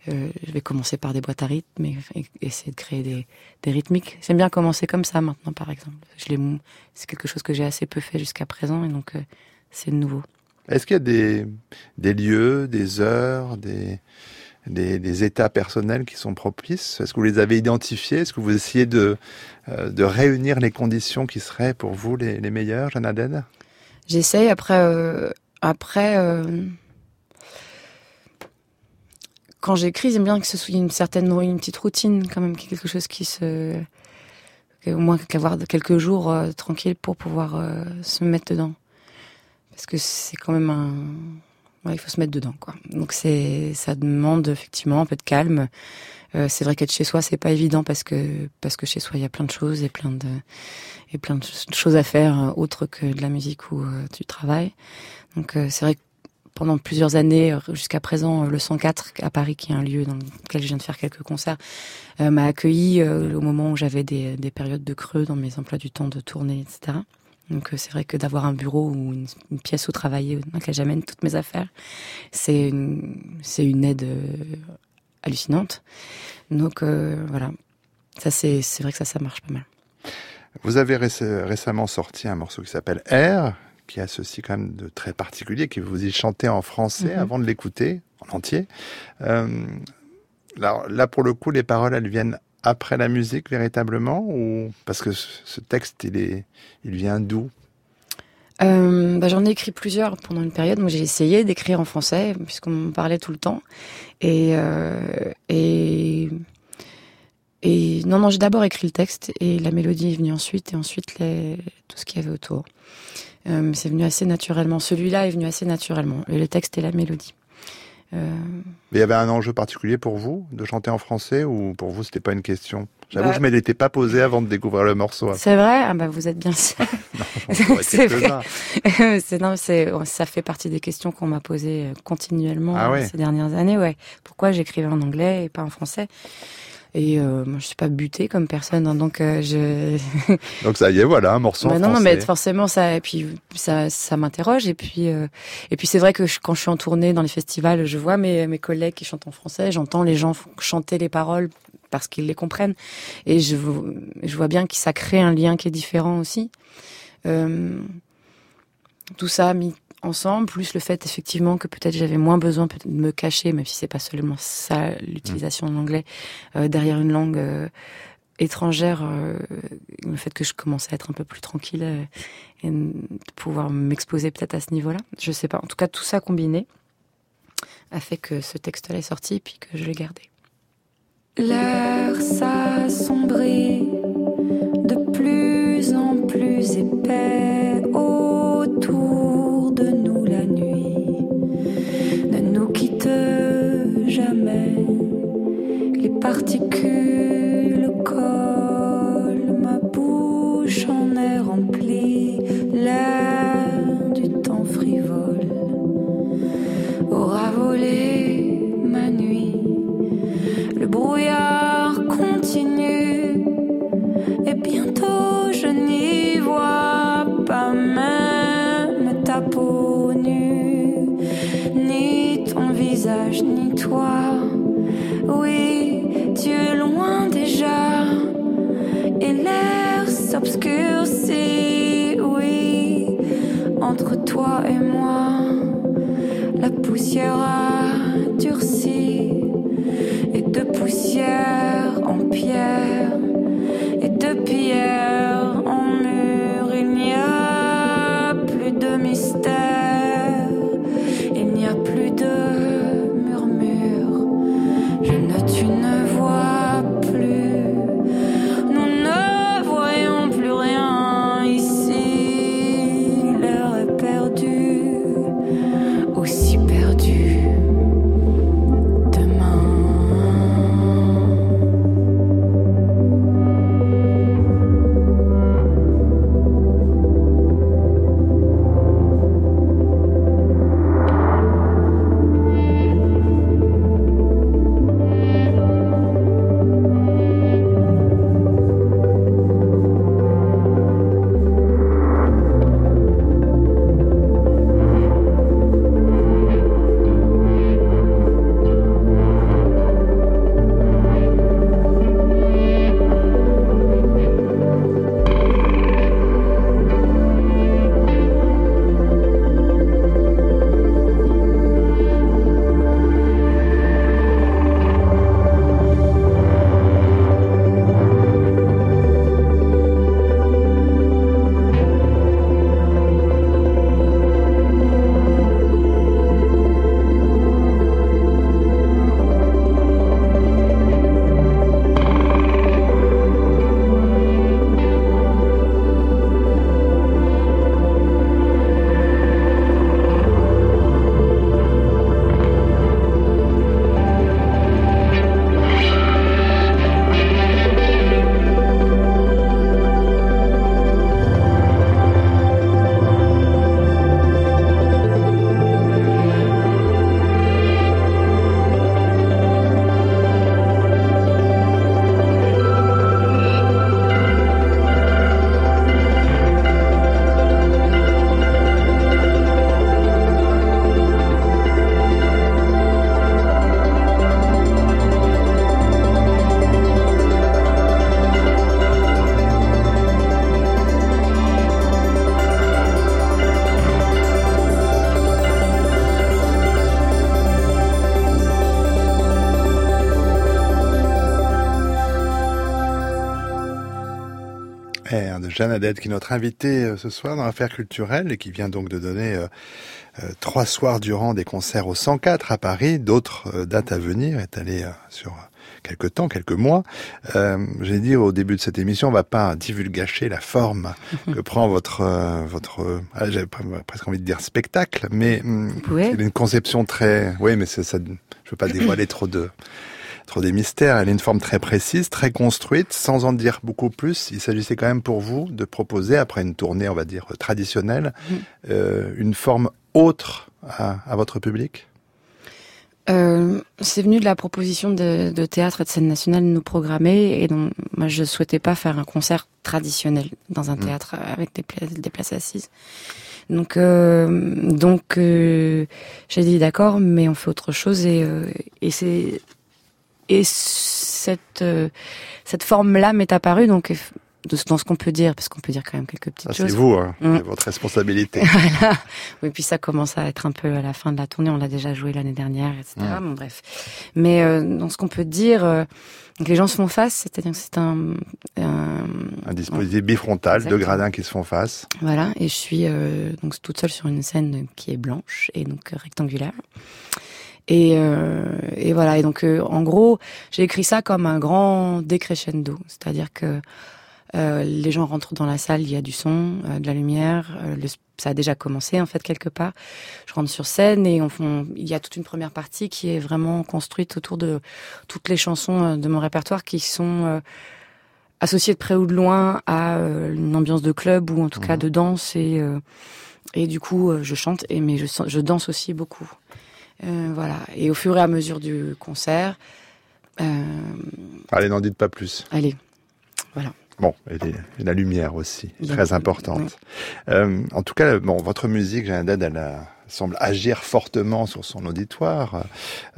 euh, je vais commencer par des boîtes à rythme et, essayer de créer des, des rythmiques. J'aime bien commencer comme ça maintenant, par exemple. C'est quelque chose que j'ai assez peu fait jusqu'à présent et donc euh, c'est nouveau. Est-ce qu'il y a des, des lieux, des heures, des des, états personnels qui sont propices? Est-ce que vous les avez identifiés? Est-ce que vous essayez de, euh, réunir les conditions qui seraient pour vous les, meilleures, Jeanne Aden J'essaye. Après, euh, après quand j'écris, j'aime bien que ce soit une certaine, une petite routine, quand même, quelque chose qui se, au moins qu'avoir quelques jours euh, tranquilles pour pouvoir euh, se mettre dedans. Parce que c'est quand même un, il faut se mettre dedans, quoi. Donc c'est, ça demande effectivement un peu de calme. Euh, c'est vrai qu'être chez soi, c'est pas évident parce que parce que chez soi, il y a plein de choses et plein de et plein de choses à faire autres que de la musique ou du travail. Donc c'est vrai que pendant plusieurs années, euh, jusqu'à présent, euh, le 104 à Paris, qui est un lieu dans lequel je viens de faire quelques concerts, euh, m'a accueilli au moment où j'avais des, des, périodes de creux dans mes emplois du temps de tournée, etc. Donc c'est vrai que d'avoir un bureau ou une, pièce où travailler dans laquelle j'amène toutes mes affaires, c'est une, c'est une aide hallucinante. Donc voilà, ça c'est, c'est vrai que ça, ça marche pas mal. Vous avez récemment sorti un morceau qui s'appelle Air, qui a ceci quand même de très particulier, qui vous y chanter en français mhm. avant de l'écouter en entier. Euh, alors, là, pour le coup, les paroles, elles viennent après la musique véritablement ou parce que ce texte, il est, il vient d'où? Euh, bah, J'en ai écrit plusieurs pendant une période. Moi, j'ai essayé d'écrire en français puisqu'on me parlait tout le temps. Et, euh, et, non, non, j'ai d'abord écrit le texte et la mélodie est venue ensuite et ensuite tout ce qu'il y avait autour. Euh, c'est venu assez naturellement. Celui-là est venu assez naturellement. Le texte et la mélodie. Euh... Mais il y avait un enjeu particulier pour vous de chanter en français ou pour vous c'était pas une question? J'avoue, bah, je ne m'étais pas posé avant de découvrir le morceau. C'est vrai, ah bah vous êtes bien sûr. c'est vrai. c'est non, ça fait partie des questions qu'on m'a posées euh, continuellement ah ces dernières années. Ouais, pourquoi j'écrivais en anglais et pas en français? Et euh, moi, je suis pas butée comme personne, hein, donc euh, je. donc ça y est, voilà, un morceau. Bah en non, français. non, mais forcément ça, et puis ça, ça m'interroge, et puis euh, et puis c'est vrai que quand je suis en tournée dans les festivals, je vois mes mes collègues qui chantent en français, j'entends les gens chanter les paroles parce qu'ils les comprennent, et je je vois bien que ça crée un lien qui est différent aussi. Euh, tout ça mis ensemble, plus le fait effectivement que peut-être j'avais moins besoin de me cacher, même si c'est pas seulement ça l'utilisation de l'anglais euh, derrière une langue euh, étrangère, euh, le fait que je commençais à être un peu plus tranquille et de pouvoir m'exposer peut-être à ce niveau-là, je sais pas. En tout cas, tout ça combiné a fait que ce texte-là est sorti et puis que je l'ai gardé. L'air s'assombrit de plus en plus épais Les particules collent, ma bouche en est Oui, tu es loin déjà, et l'air s'obscurcit, oui, entre toi et moi, la poussière a durci, et de poussière en pierre, Jeanne Haddad, qui est notre invitée euh, ce soir dans l'affaire culturelle et qui vient donc de donner euh, euh, trois soirs durant des concerts au 104 à Paris. D'autres dates à venir, est allée sur quelques temps, quelques mois. J'ai dit au début de cette émission, on va pas divulgacher la forme que prend votre votre. Ah, J'avais presque envie de dire spectacle, mais hum, c'est une conception très. Oui, mais ça. Je veux pas dévoiler trop de trop des mystères. Elle a une forme très précise, très construite, sans en dire beaucoup plus. Il s'agissait quand même pour vous de proposer, après une tournée, on va dire, traditionnelle, mm. euh, une forme autre à, à votre public? Euh, c'est venu de la proposition de, de, théâtre et de scène nationale de nous programmer et donc moi je souhaitais pas faire un concert traditionnel dans un mm. théâtre avec des places, des places assises. Donc euh, donc euh, j'ai dit d'accord mais on fait autre chose et, et c'est et cette euh, cette forme-là m'est apparue donc dans ce qu'on peut dire, parce qu'on peut dire quand même quelques petites choses. C'est vous, hein, mm. c'est votre responsabilité. voilà. Oui, puis ça commence à être un peu à la fin de la tournée. On l'a déjà joué l'année dernière, etc. Mm. Bon, bref. Mais euh, dans ce qu'on peut dire, euh, les gens se font face, c'est-à-dire que c'est un, un, un dispositif bifrontal, deux gradins qui se font face. Voilà. Et je suis euh, donc toute seule sur une scène qui est blanche et donc rectangulaire. Et, euh, et voilà. Et donc, euh, en gros, j'ai écrit ça comme un grand décrescendo, c'est-à-dire que euh, les gens rentrent dans la salle, il y a du son, de la lumière. Le, ça a déjà commencé en fait quelque part. Je rentre sur scène et on, on, il y a toute une première partie qui est vraiment construite autour de toutes les chansons de mon répertoire qui sont associées de près ou de loin à une ambiance de club ou en tout cas mhm. de danse et et du coup je chante et mais je, je danse aussi beaucoup. Voilà et au fur et à mesure du concert. Allez, n'en dites pas plus. Allez, voilà. Bon, et, la lumière aussi, très importante. Euh, en tout cas, bon, votre musique, j'ai un dad, elle semble agir fortement sur son auditoire.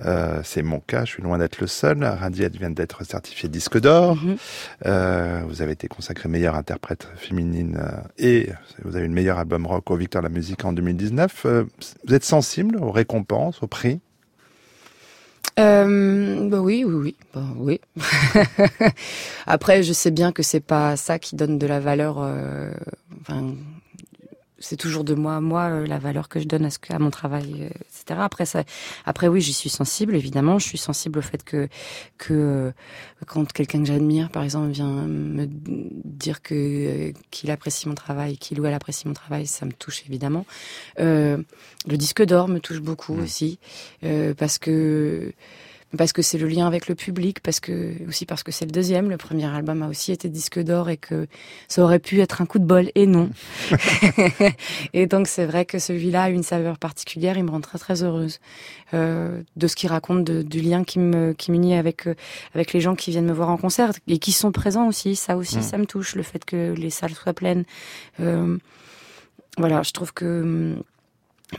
Euh, c'est mon cas, je suis loin d'être le seul. Radiette vient d'être certifiée disque d'or. Mhm. euh, vous avez été consacrée meilleure interprète féminine euh, et vous avez eu le meilleur album rock au Victor de la musique en 2019. Euh, vous êtes sensible aux récompenses, aux prix? Euh, bah oui, oui, oui, bah oui. Après, je sais bien que c'est pas ça qui donne de la valeur. Euh, enfin, c'est toujours de moi à moi euh, la valeur que je donne à, ce, à mon travail, euh, etc. Après ça, après oui, j'y suis sensible évidemment. Je suis sensible au fait que que euh, quand quelqu'un que j'admire, par exemple, vient me dire que qu'il apprécie mon travail, qu'il ou elle apprécie mon travail, ça me touche évidemment. Euh, le disque d'or me touche beaucoup mmh. aussi euh, parce que parce que c'est le lien avec le public, parce que aussi parce que c'est le deuxième. Le premier album a aussi été disque d'or et que ça aurait pu être un coup de bol et non. et donc c'est vrai que celui-là a une saveur particulière. Il me rend très très heureuse euh, de ce qu'il raconte, de, du lien qui me qui m'unit avec euh, avec les gens qui viennent me voir en concert et qui sont présents aussi. Ça aussi, mmh. ça me touche. Le fait que les salles soient pleines. Euh, voilà, je trouve que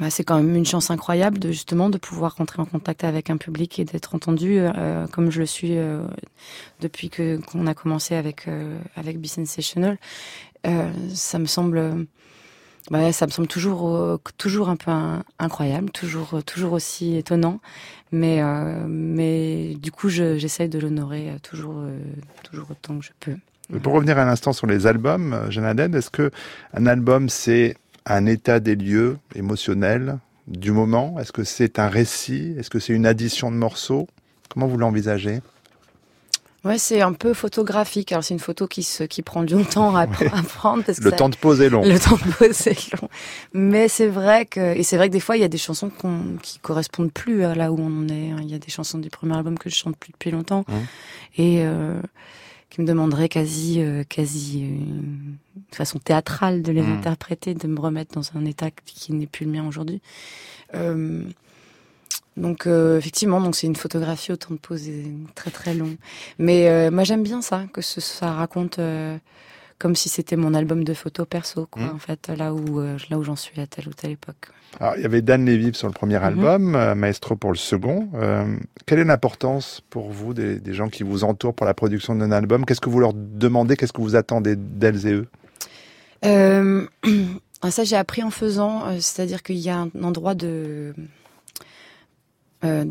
bah, c'est quand même une chance incroyable de justement de pouvoir rentrer en contact avec un public et d'être entendu euh, comme je le suis euh, depuis que qu'on a commencé avec euh, avec Be Sensational. Euh, ça me semble bah, ça me semble toujours toujours un peu incroyable, toujours toujours aussi étonnant, mais mais du coup j'essaye de l'honorer toujours toujours autant que je peux. Pour revenir un instant sur les albums, Jeanne est-ce que un album c'est un état des lieux émotionnel du moment? Est-ce que c'est un récit? Est-ce que c'est une addition de morceaux? Comment vous l'envisagez? Ouais, c'est un peu photographique. Alors c'est une photo qui se, qui prend du temps à, prendre parce que le temps de poser long. Le temps de poser long. Mais c'est vrai que et c'est vrai que des fois il y a des chansons qui correspondent plus à là où on est. Il y a des chansons du premier album que je chante plus depuis longtemps mmh. et euh, qui me demanderait quasi, euh, quasi euh, façon théâtrale de les mmh. interpréter, de me remettre dans un état qui n'est plus le mien aujourd'hui. Euh, donc euh, effectivement, donc c'est une photographie au temps de poser très très long. Mais moi j'aime bien ça, que ce, ça raconte comme si c'était mon album de photos perso, quoi, mmh. en fait, là où là où j'en suis à telle ou telle époque. Alors, il y avait Dan Levy sur le premier mhm. album, euh, Maestro pour le second. Euh, quelle est l'importance pour vous des, des, gens qui vous entourent pour la production d'un album? Qu'est-ce que vous leur demandez? Qu'est-ce que vous attendez d'elles et eux? Euh, Ça, j'ai appris en faisant, euh, c'est-à-dire qu'il y a un endroit de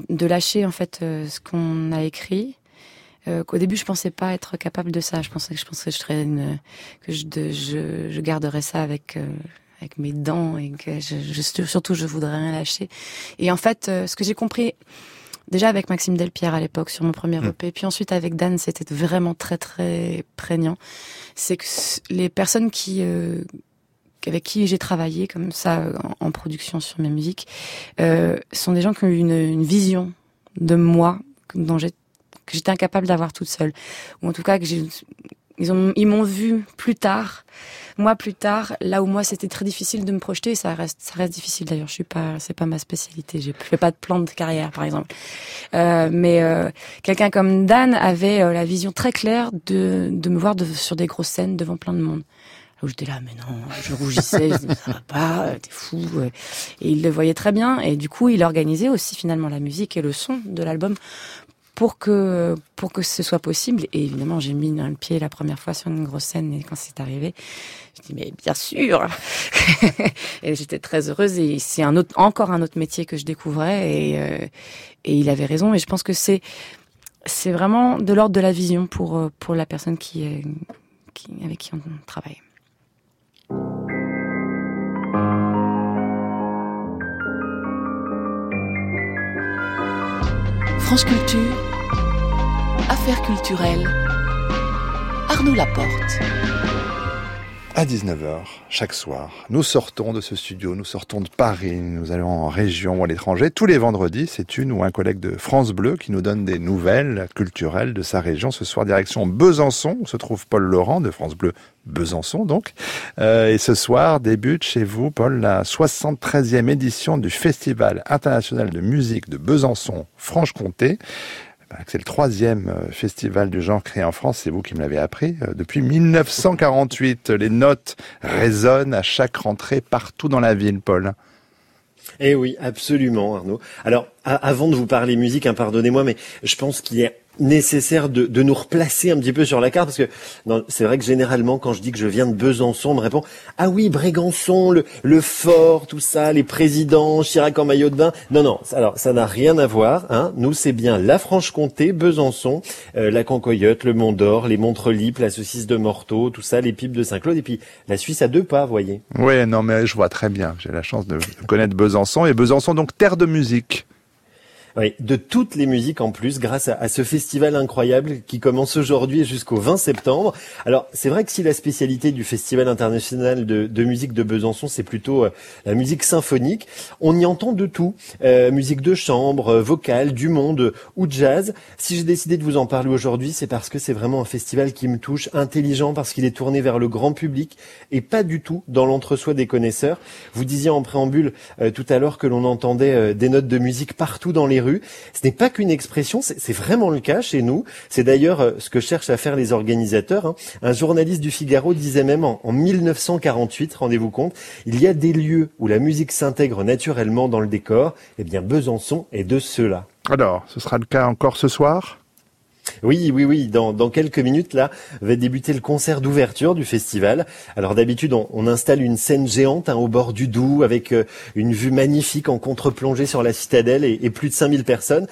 de lâcher en fait ce qu'on a écrit euh, qu'au début je pensais pas être capable de ça. Je pensais que je pensais que je serais une, que je, de, je, je garderais ça avec euh, avec mes dents et que je, je, surtout je voudrais rien lâcher. Et en fait, euh, ce que j'ai compris déjà avec Maxime Delpierre à l'époque sur mon premier EP, puis ensuite avec Dan, c'était vraiment très très prégnant. C'est que les personnes qui euh, avec qui j'ai travaillé comme ça en, en, production sur mes musiques euh, sont des gens qui ont eu une, une vision de moi dont j'ai que j'étais incapable d'avoir toute seule. Ou en tout cas que ils ont ils m'ont vu plus tard. Moi plus tard là où moi c'était très difficile de me projeter ça reste ça reste difficile. D'ailleurs je suis pas c'est pas ma spécialité. Je fais pas de plan de carrière par exemple. Euh, mais euh, quelqu'un comme Dan avait euh, la vision très claire de me voir sur des grosses scènes devant plein de monde. Où j'étais là, mais non, je rougissais, je disais, ça va pas, t'es fou. Et il le voyait très bien, et du coup, il organisait aussi finalement la musique et le son de l'album pour que pour que ce soit possible. Et évidemment, j'ai mis un pied la première fois sur une grosse scène, et quand c'est arrivé, je dis mais bien sûr. et j'étais très heureuse. Et c'est un autre, encore un autre métier que je découvrais, et euh, et il avait raison. Et je pense que c'est c'est vraiment de l'ordre de la vision pour pour la personne qui, qui avec qui on travaille. France Culture, Affaires culturelles, Arnaud Laporte. À 19h, chaque soir, nous sortons de ce studio, nous sortons de Paris, nous allons en région ou à l'étranger. Tous les vendredis, c'est une ou un collègue de France Bleu qui nous donne des nouvelles culturelles de sa région. Ce soir, direction Besançon, où se trouve Paul Laurent de France Bleu Besançon donc. Euh, et ce soir débute chez vous, Paul, la 73e édition du Festival international de musique de Besançon-Franche-Comté. C'est le troisième festival du genre créé en France, c'est vous qui me l'avez appris. Depuis 1948, les notes résonnent à chaque rentrée partout dans la ville, Paul. Eh oui, absolument, Arnaud. Alors, avant de vous parler musique, hein, pardonnez-moi, mais je pense qu'il est nécessaire de, de, nous replacer un petit peu sur la carte parce que c'est vrai que généralement quand je dis que je viens de Besançon on me répond ah oui Brégançon le, le fort tout ça les présidents Chirac en maillot de bain non non alors ça n'a rien à voir hein. Nous c'est bien la Franche-Comté Besançon euh, la Concoyote le Mont d'Or les Montrelipes la saucisse de Morteau tout ça les pipes de Saint-Claude et puis la Suisse à deux pas voyez. Oui non mais je vois très bien. J'ai la chance de connaître Besançon et Besançon donc terre de musique oui, de toutes les musiques en plus, grâce à, ce festival incroyable qui commence aujourd'hui jusqu'au 20 septembre. Alors, c'est vrai que si la spécialité du Festival international de, musique de Besançon, c'est plutôt euh, la musique symphonique, on y entend de tout. Euh, musique de chambre, euh, vocale, du monde ou jazz. Si j'ai décidé de vous en parler aujourd'hui, c'est parce que c'est vraiment un festival qui me touche, intelligent, parce qu'il est tourné vers le grand public et pas du tout dans l'entre-soi des connaisseurs. Vous disiez en préambule tout à l'heure que l'on entendait des notes de musique partout dans les Ce n'est pas qu'une expression, c'est vraiment le cas chez nous. C'est d'ailleurs ce que cherchent à faire les organisateurs. Hein. Un journaliste du Figaro disait même en, en 1948, rendez-vous compte, il y a des lieux où la musique s'intègre naturellement dans le décor. Eh bien, Besançon est de ceux-là. Alors, ce sera le cas encore ce soir? Oui, oui, oui. Dans, quelques minutes, là, va débuter le concert d'ouverture du festival. Alors d'habitude, on, installe une scène géante hein, au bord du Doubs avec euh, une vue magnifique en contre-plongée sur la citadelle et, et, plus de 5000 personnes.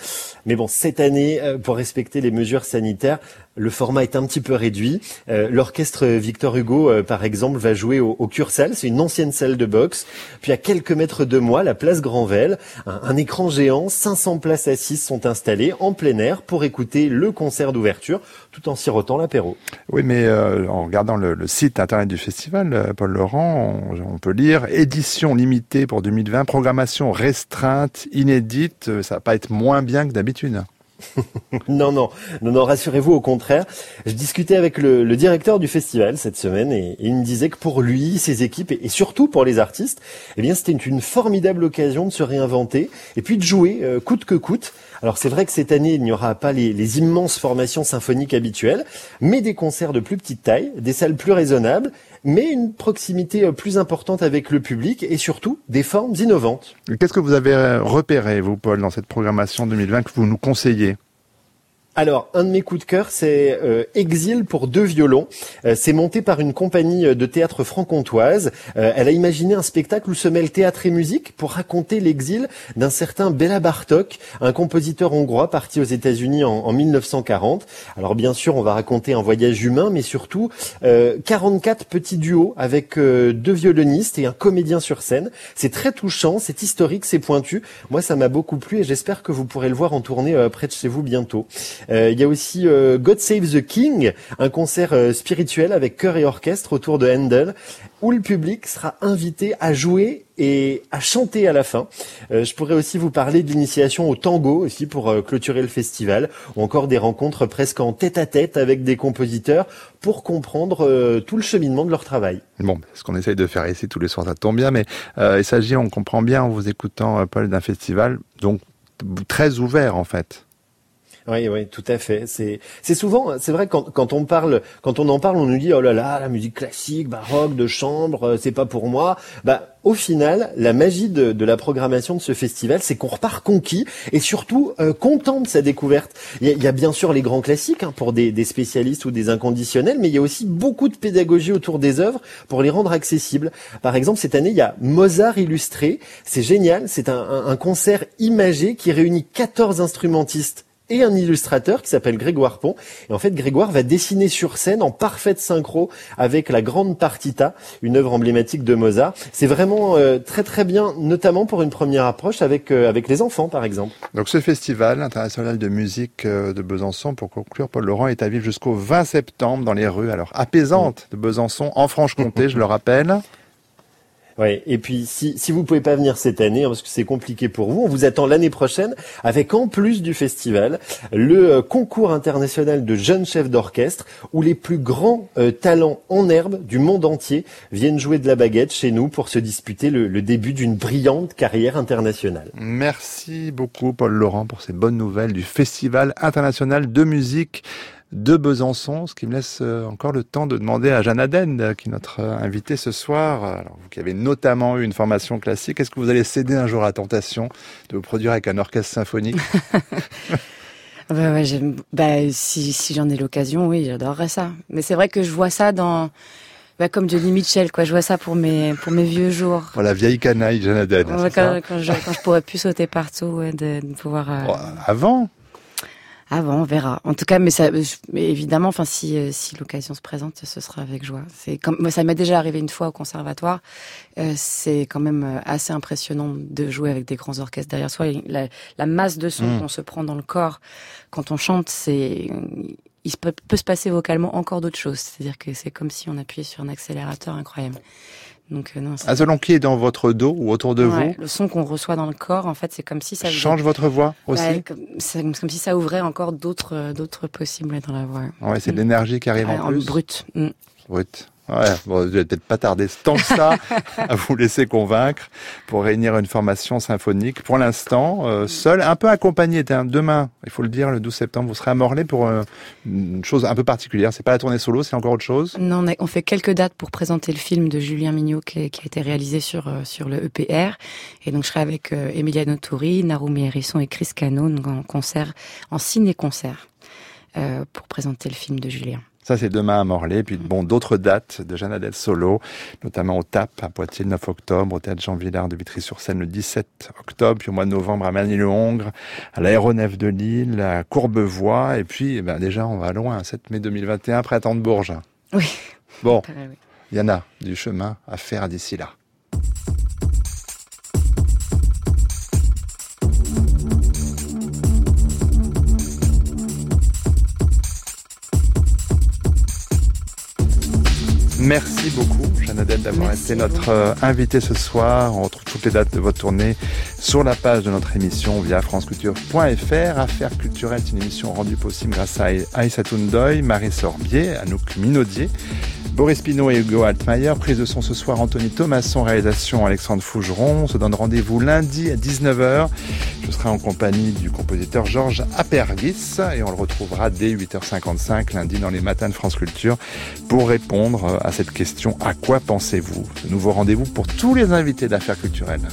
Mais bon, cette année, euh, pour respecter les mesures sanitaires, le format est un petit peu réduit. Euh, L'orchestre Victor Hugo, euh, par exemple, va jouer au, Cursal. C'est une ancienne salle de boxe. Puis à quelques mètres de moi, la place Granvelle, un, écran géant, 500 places assises sont installées en plein air pour écouter le concert d'ouverture tout en sirotant l'apéro. Oui, mais euh, en regardant le, site internet du festival, Paul Laurent, on, on, peut lire édition limitée pour 2020, programmation restreinte, inédite. Ça va pas être moins bien que d'habitude. non, non, non, non rassurez-vous, au contraire. Je discutais avec le, le, directeur du festival cette semaine et, il me disait que pour lui, ses équipes et, surtout pour les artistes, eh bien, c'était une, une, formidable occasion de se réinventer et puis de jouer euh, coûte que coûte. Alors c'est vrai que cette année, il n'y aura pas les, les, immenses formations symphoniques habituelles, mais des concerts de plus petite taille, des salles plus raisonnables, mais une proximité euh, plus importante avec le public et surtout des formes innovantes. Qu'est-ce que vous avez repéré, vous, Paul, dans cette programmation 2020 que vous nous conseillez? Alors, un de mes coups de cœur, c'est euh, Exil pour deux violons. Euh, c'est monté par une compagnie de théâtre franc-comtoise. Euh, elle a imaginé un spectacle où se mêlent théâtre et musique pour raconter l'exil d'un certain Béla Bartok, un compositeur hongrois parti aux États-Unis en, en, 1940. Alors bien sûr, on va raconter un voyage humain, mais surtout 44 petits duos avec deux violonistes et un comédien sur scène. C'est très touchant, c'est historique, c'est pointu. Moi, ça m'a beaucoup plu et j'espère que vous pourrez le voir en tournée près de chez vous bientôt. Euh, il y a aussi euh, God Save the King, un concert euh, spirituel avec chœur et orchestre autour de Handel, où le public sera invité à jouer et à chanter à la fin. je pourrais aussi vous parler de l'initiation au tango aussi pour clôturer le festival, ou encore des rencontres presque en tête-à-tête avec des compositeurs pour comprendre tout le cheminement de leur travail. Bon, ce qu'on essaye de faire ici tous les soirs, ça tombe bien, mais il s'agit, on comprend bien en vous écoutant, Paul, d'un festival donc très ouvert en fait. Oui, oui, tout à fait. C'est, c'est souvent, c'est vrai quand, quand on parle, quand on en parle, on nous dit oh là là, la musique classique, baroque, de chambre, euh, c'est pas pour moi. Bah, au final, la magie de, de la programmation de ce festival, c'est qu'on repart conquis et surtout euh, content de sa découverte. Il y, a, il y a bien sûr les grands classiques hein, pour des, des, spécialistes ou des inconditionnels, mais il y a aussi beaucoup de pédagogie autour des œuvres pour les rendre accessibles. Par exemple, cette année, il y a Mozart illustré. C'est génial. C'est un, un, un concert imagé qui réunit 14 instrumentistes et un illustrateur qui s'appelle Grégoire Pont. Et en fait, Grégoire va dessiner sur scène en parfaite synchro avec la grande partita, une œuvre emblématique de Mozart. C'est vraiment euh, très très bien, notamment pour une première approche avec euh, avec les enfants, par exemple. Donc ce festival international de musique euh, de Besançon, pour conclure, Paul Laurent est à vivre jusqu'au 20 septembre dans les rues, alors apaisantes de Besançon, en Franche-Comté, je le rappelle. Ouais. Et puis, si, si vous pouvez pas venir cette année, hein, parce que c'est compliqué pour vous, on vous attend l'année prochaine avec, en plus du festival, le euh, concours international de jeunes chefs d'orchestre où les plus grands euh, talents en herbe du monde entier viennent jouer de la baguette chez nous pour se disputer le début d'une brillante carrière internationale. Merci beaucoup, Paul Laurent, pour ces bonnes nouvelles du Festival international de musique de Besançon, ce qui me laisse euh, encore le temps de demander à Jeanne Aden, euh, qui est notre euh, invitée ce soir, alors vous qui avez notamment eu une formation classique, est-ce que vous allez céder un jour à la tentation de vous produire avec un orchestre symphonique? Bah, ouais, bah, si, si j'en ai l'occasion, oui, j'adorerais ça. Mais c'est vrai que je vois ça dans... Bah, comme Johnny Mitchell, quoi. Je vois ça pour mes, pour mes vieux jours. Voilà, vieille canaille, Jeanne Aden. quand, quand, je, quand je pourrais plus sauter partout, ouais, de, de pouvoir... avant? Avant, on verra. En tout cas, mais ça, évidemment, enfin, si, euh, si l'occasion se présente, ce sera avec joie. C'est comme, ça m'est déjà arrivé une fois au conservatoire. Euh, c'est quand même euh, assez impressionnant de jouer avec des grands orchestres derrière soi. La, la masse de son mmh. qu'on se prend dans le corps quand on chante, c'est, il peut, peut se passer vocalement encore d'autres choses. C'est-à-dire que c'est comme si on appuyait sur un accélérateur incroyable. Donc, euh, non, ah, selon qui est dans votre dos ou autour de vous Le son qu'on reçoit dans le corps, en fait, c'est comme si ça change votre voix aussi. c'est comme si ça ouvrait encore d'autres euh, d'autres possibles dans la voix. Ouais, c'est de l'énergie qui arrive en, plus. Brut. Mm. Brut. Ouais, bon, vous n'allez peut-être pas tarder tant que ça à vous laisser convaincre pour réunir une formation symphonique. Pour l'instant, euh, seul, un peu accompagné. Demain, il faut le dire, le 12 septembre, vous serez à Morlaix pour euh, une chose un peu particulière. C'est pas la tournée solo, c'est encore autre chose? Non, on, fait quelques dates pour présenter le film de Julien Mignot qui, a été réalisé sur, euh, sur le EPR. Et donc, je serai avec Emiliano Touri, Narumi Hérisson et Chris Cano en concert, en ciné-concert, pour présenter le film de Julien. Ça, c'est demain à Morlaix. Puis, bon, d'autres dates de Jeanne Adèle Solo, notamment au TAP à Poitiers le 9 octobre, au Théâtre Jean Villard de Vitry-sur-Seine le 17 octobre, puis au mois de novembre à Manille-le-Hongre, à l'aéronef de Lille, à Courbevoie. Et puis, eh ben, déjà, on va loin, 7 mai 2021, Printemps de Bourges. Oui. Bon, il y en a du chemin à faire d'ici là. Merci beaucoup, Jeanne d'avoir été notre euh, invitée ce soir. On retrouve toutes les dates de votre tournée sur la page de notre émission via franceculture.fr. Affaires culturelles, c'est une émission rendue possible grâce à Aïssa Toundoy, Marie Sorbier, Anouk Minaudier, Boris Pinot et Hugo Altmaier. Prise de son ce soir, Anthony Thomasson, réalisation Alexandre Fougeron. On se donne rendez-vous lundi à 19h. Je serai en compagnie du compositeur Georges Apergis et on le retrouvera dès 8h55 lundi dans les matins de France Culture pour répondre à cette question à quoi pensez-vous? Ce nouveau rendez-vous pour tous les invités d'affaires culturelles.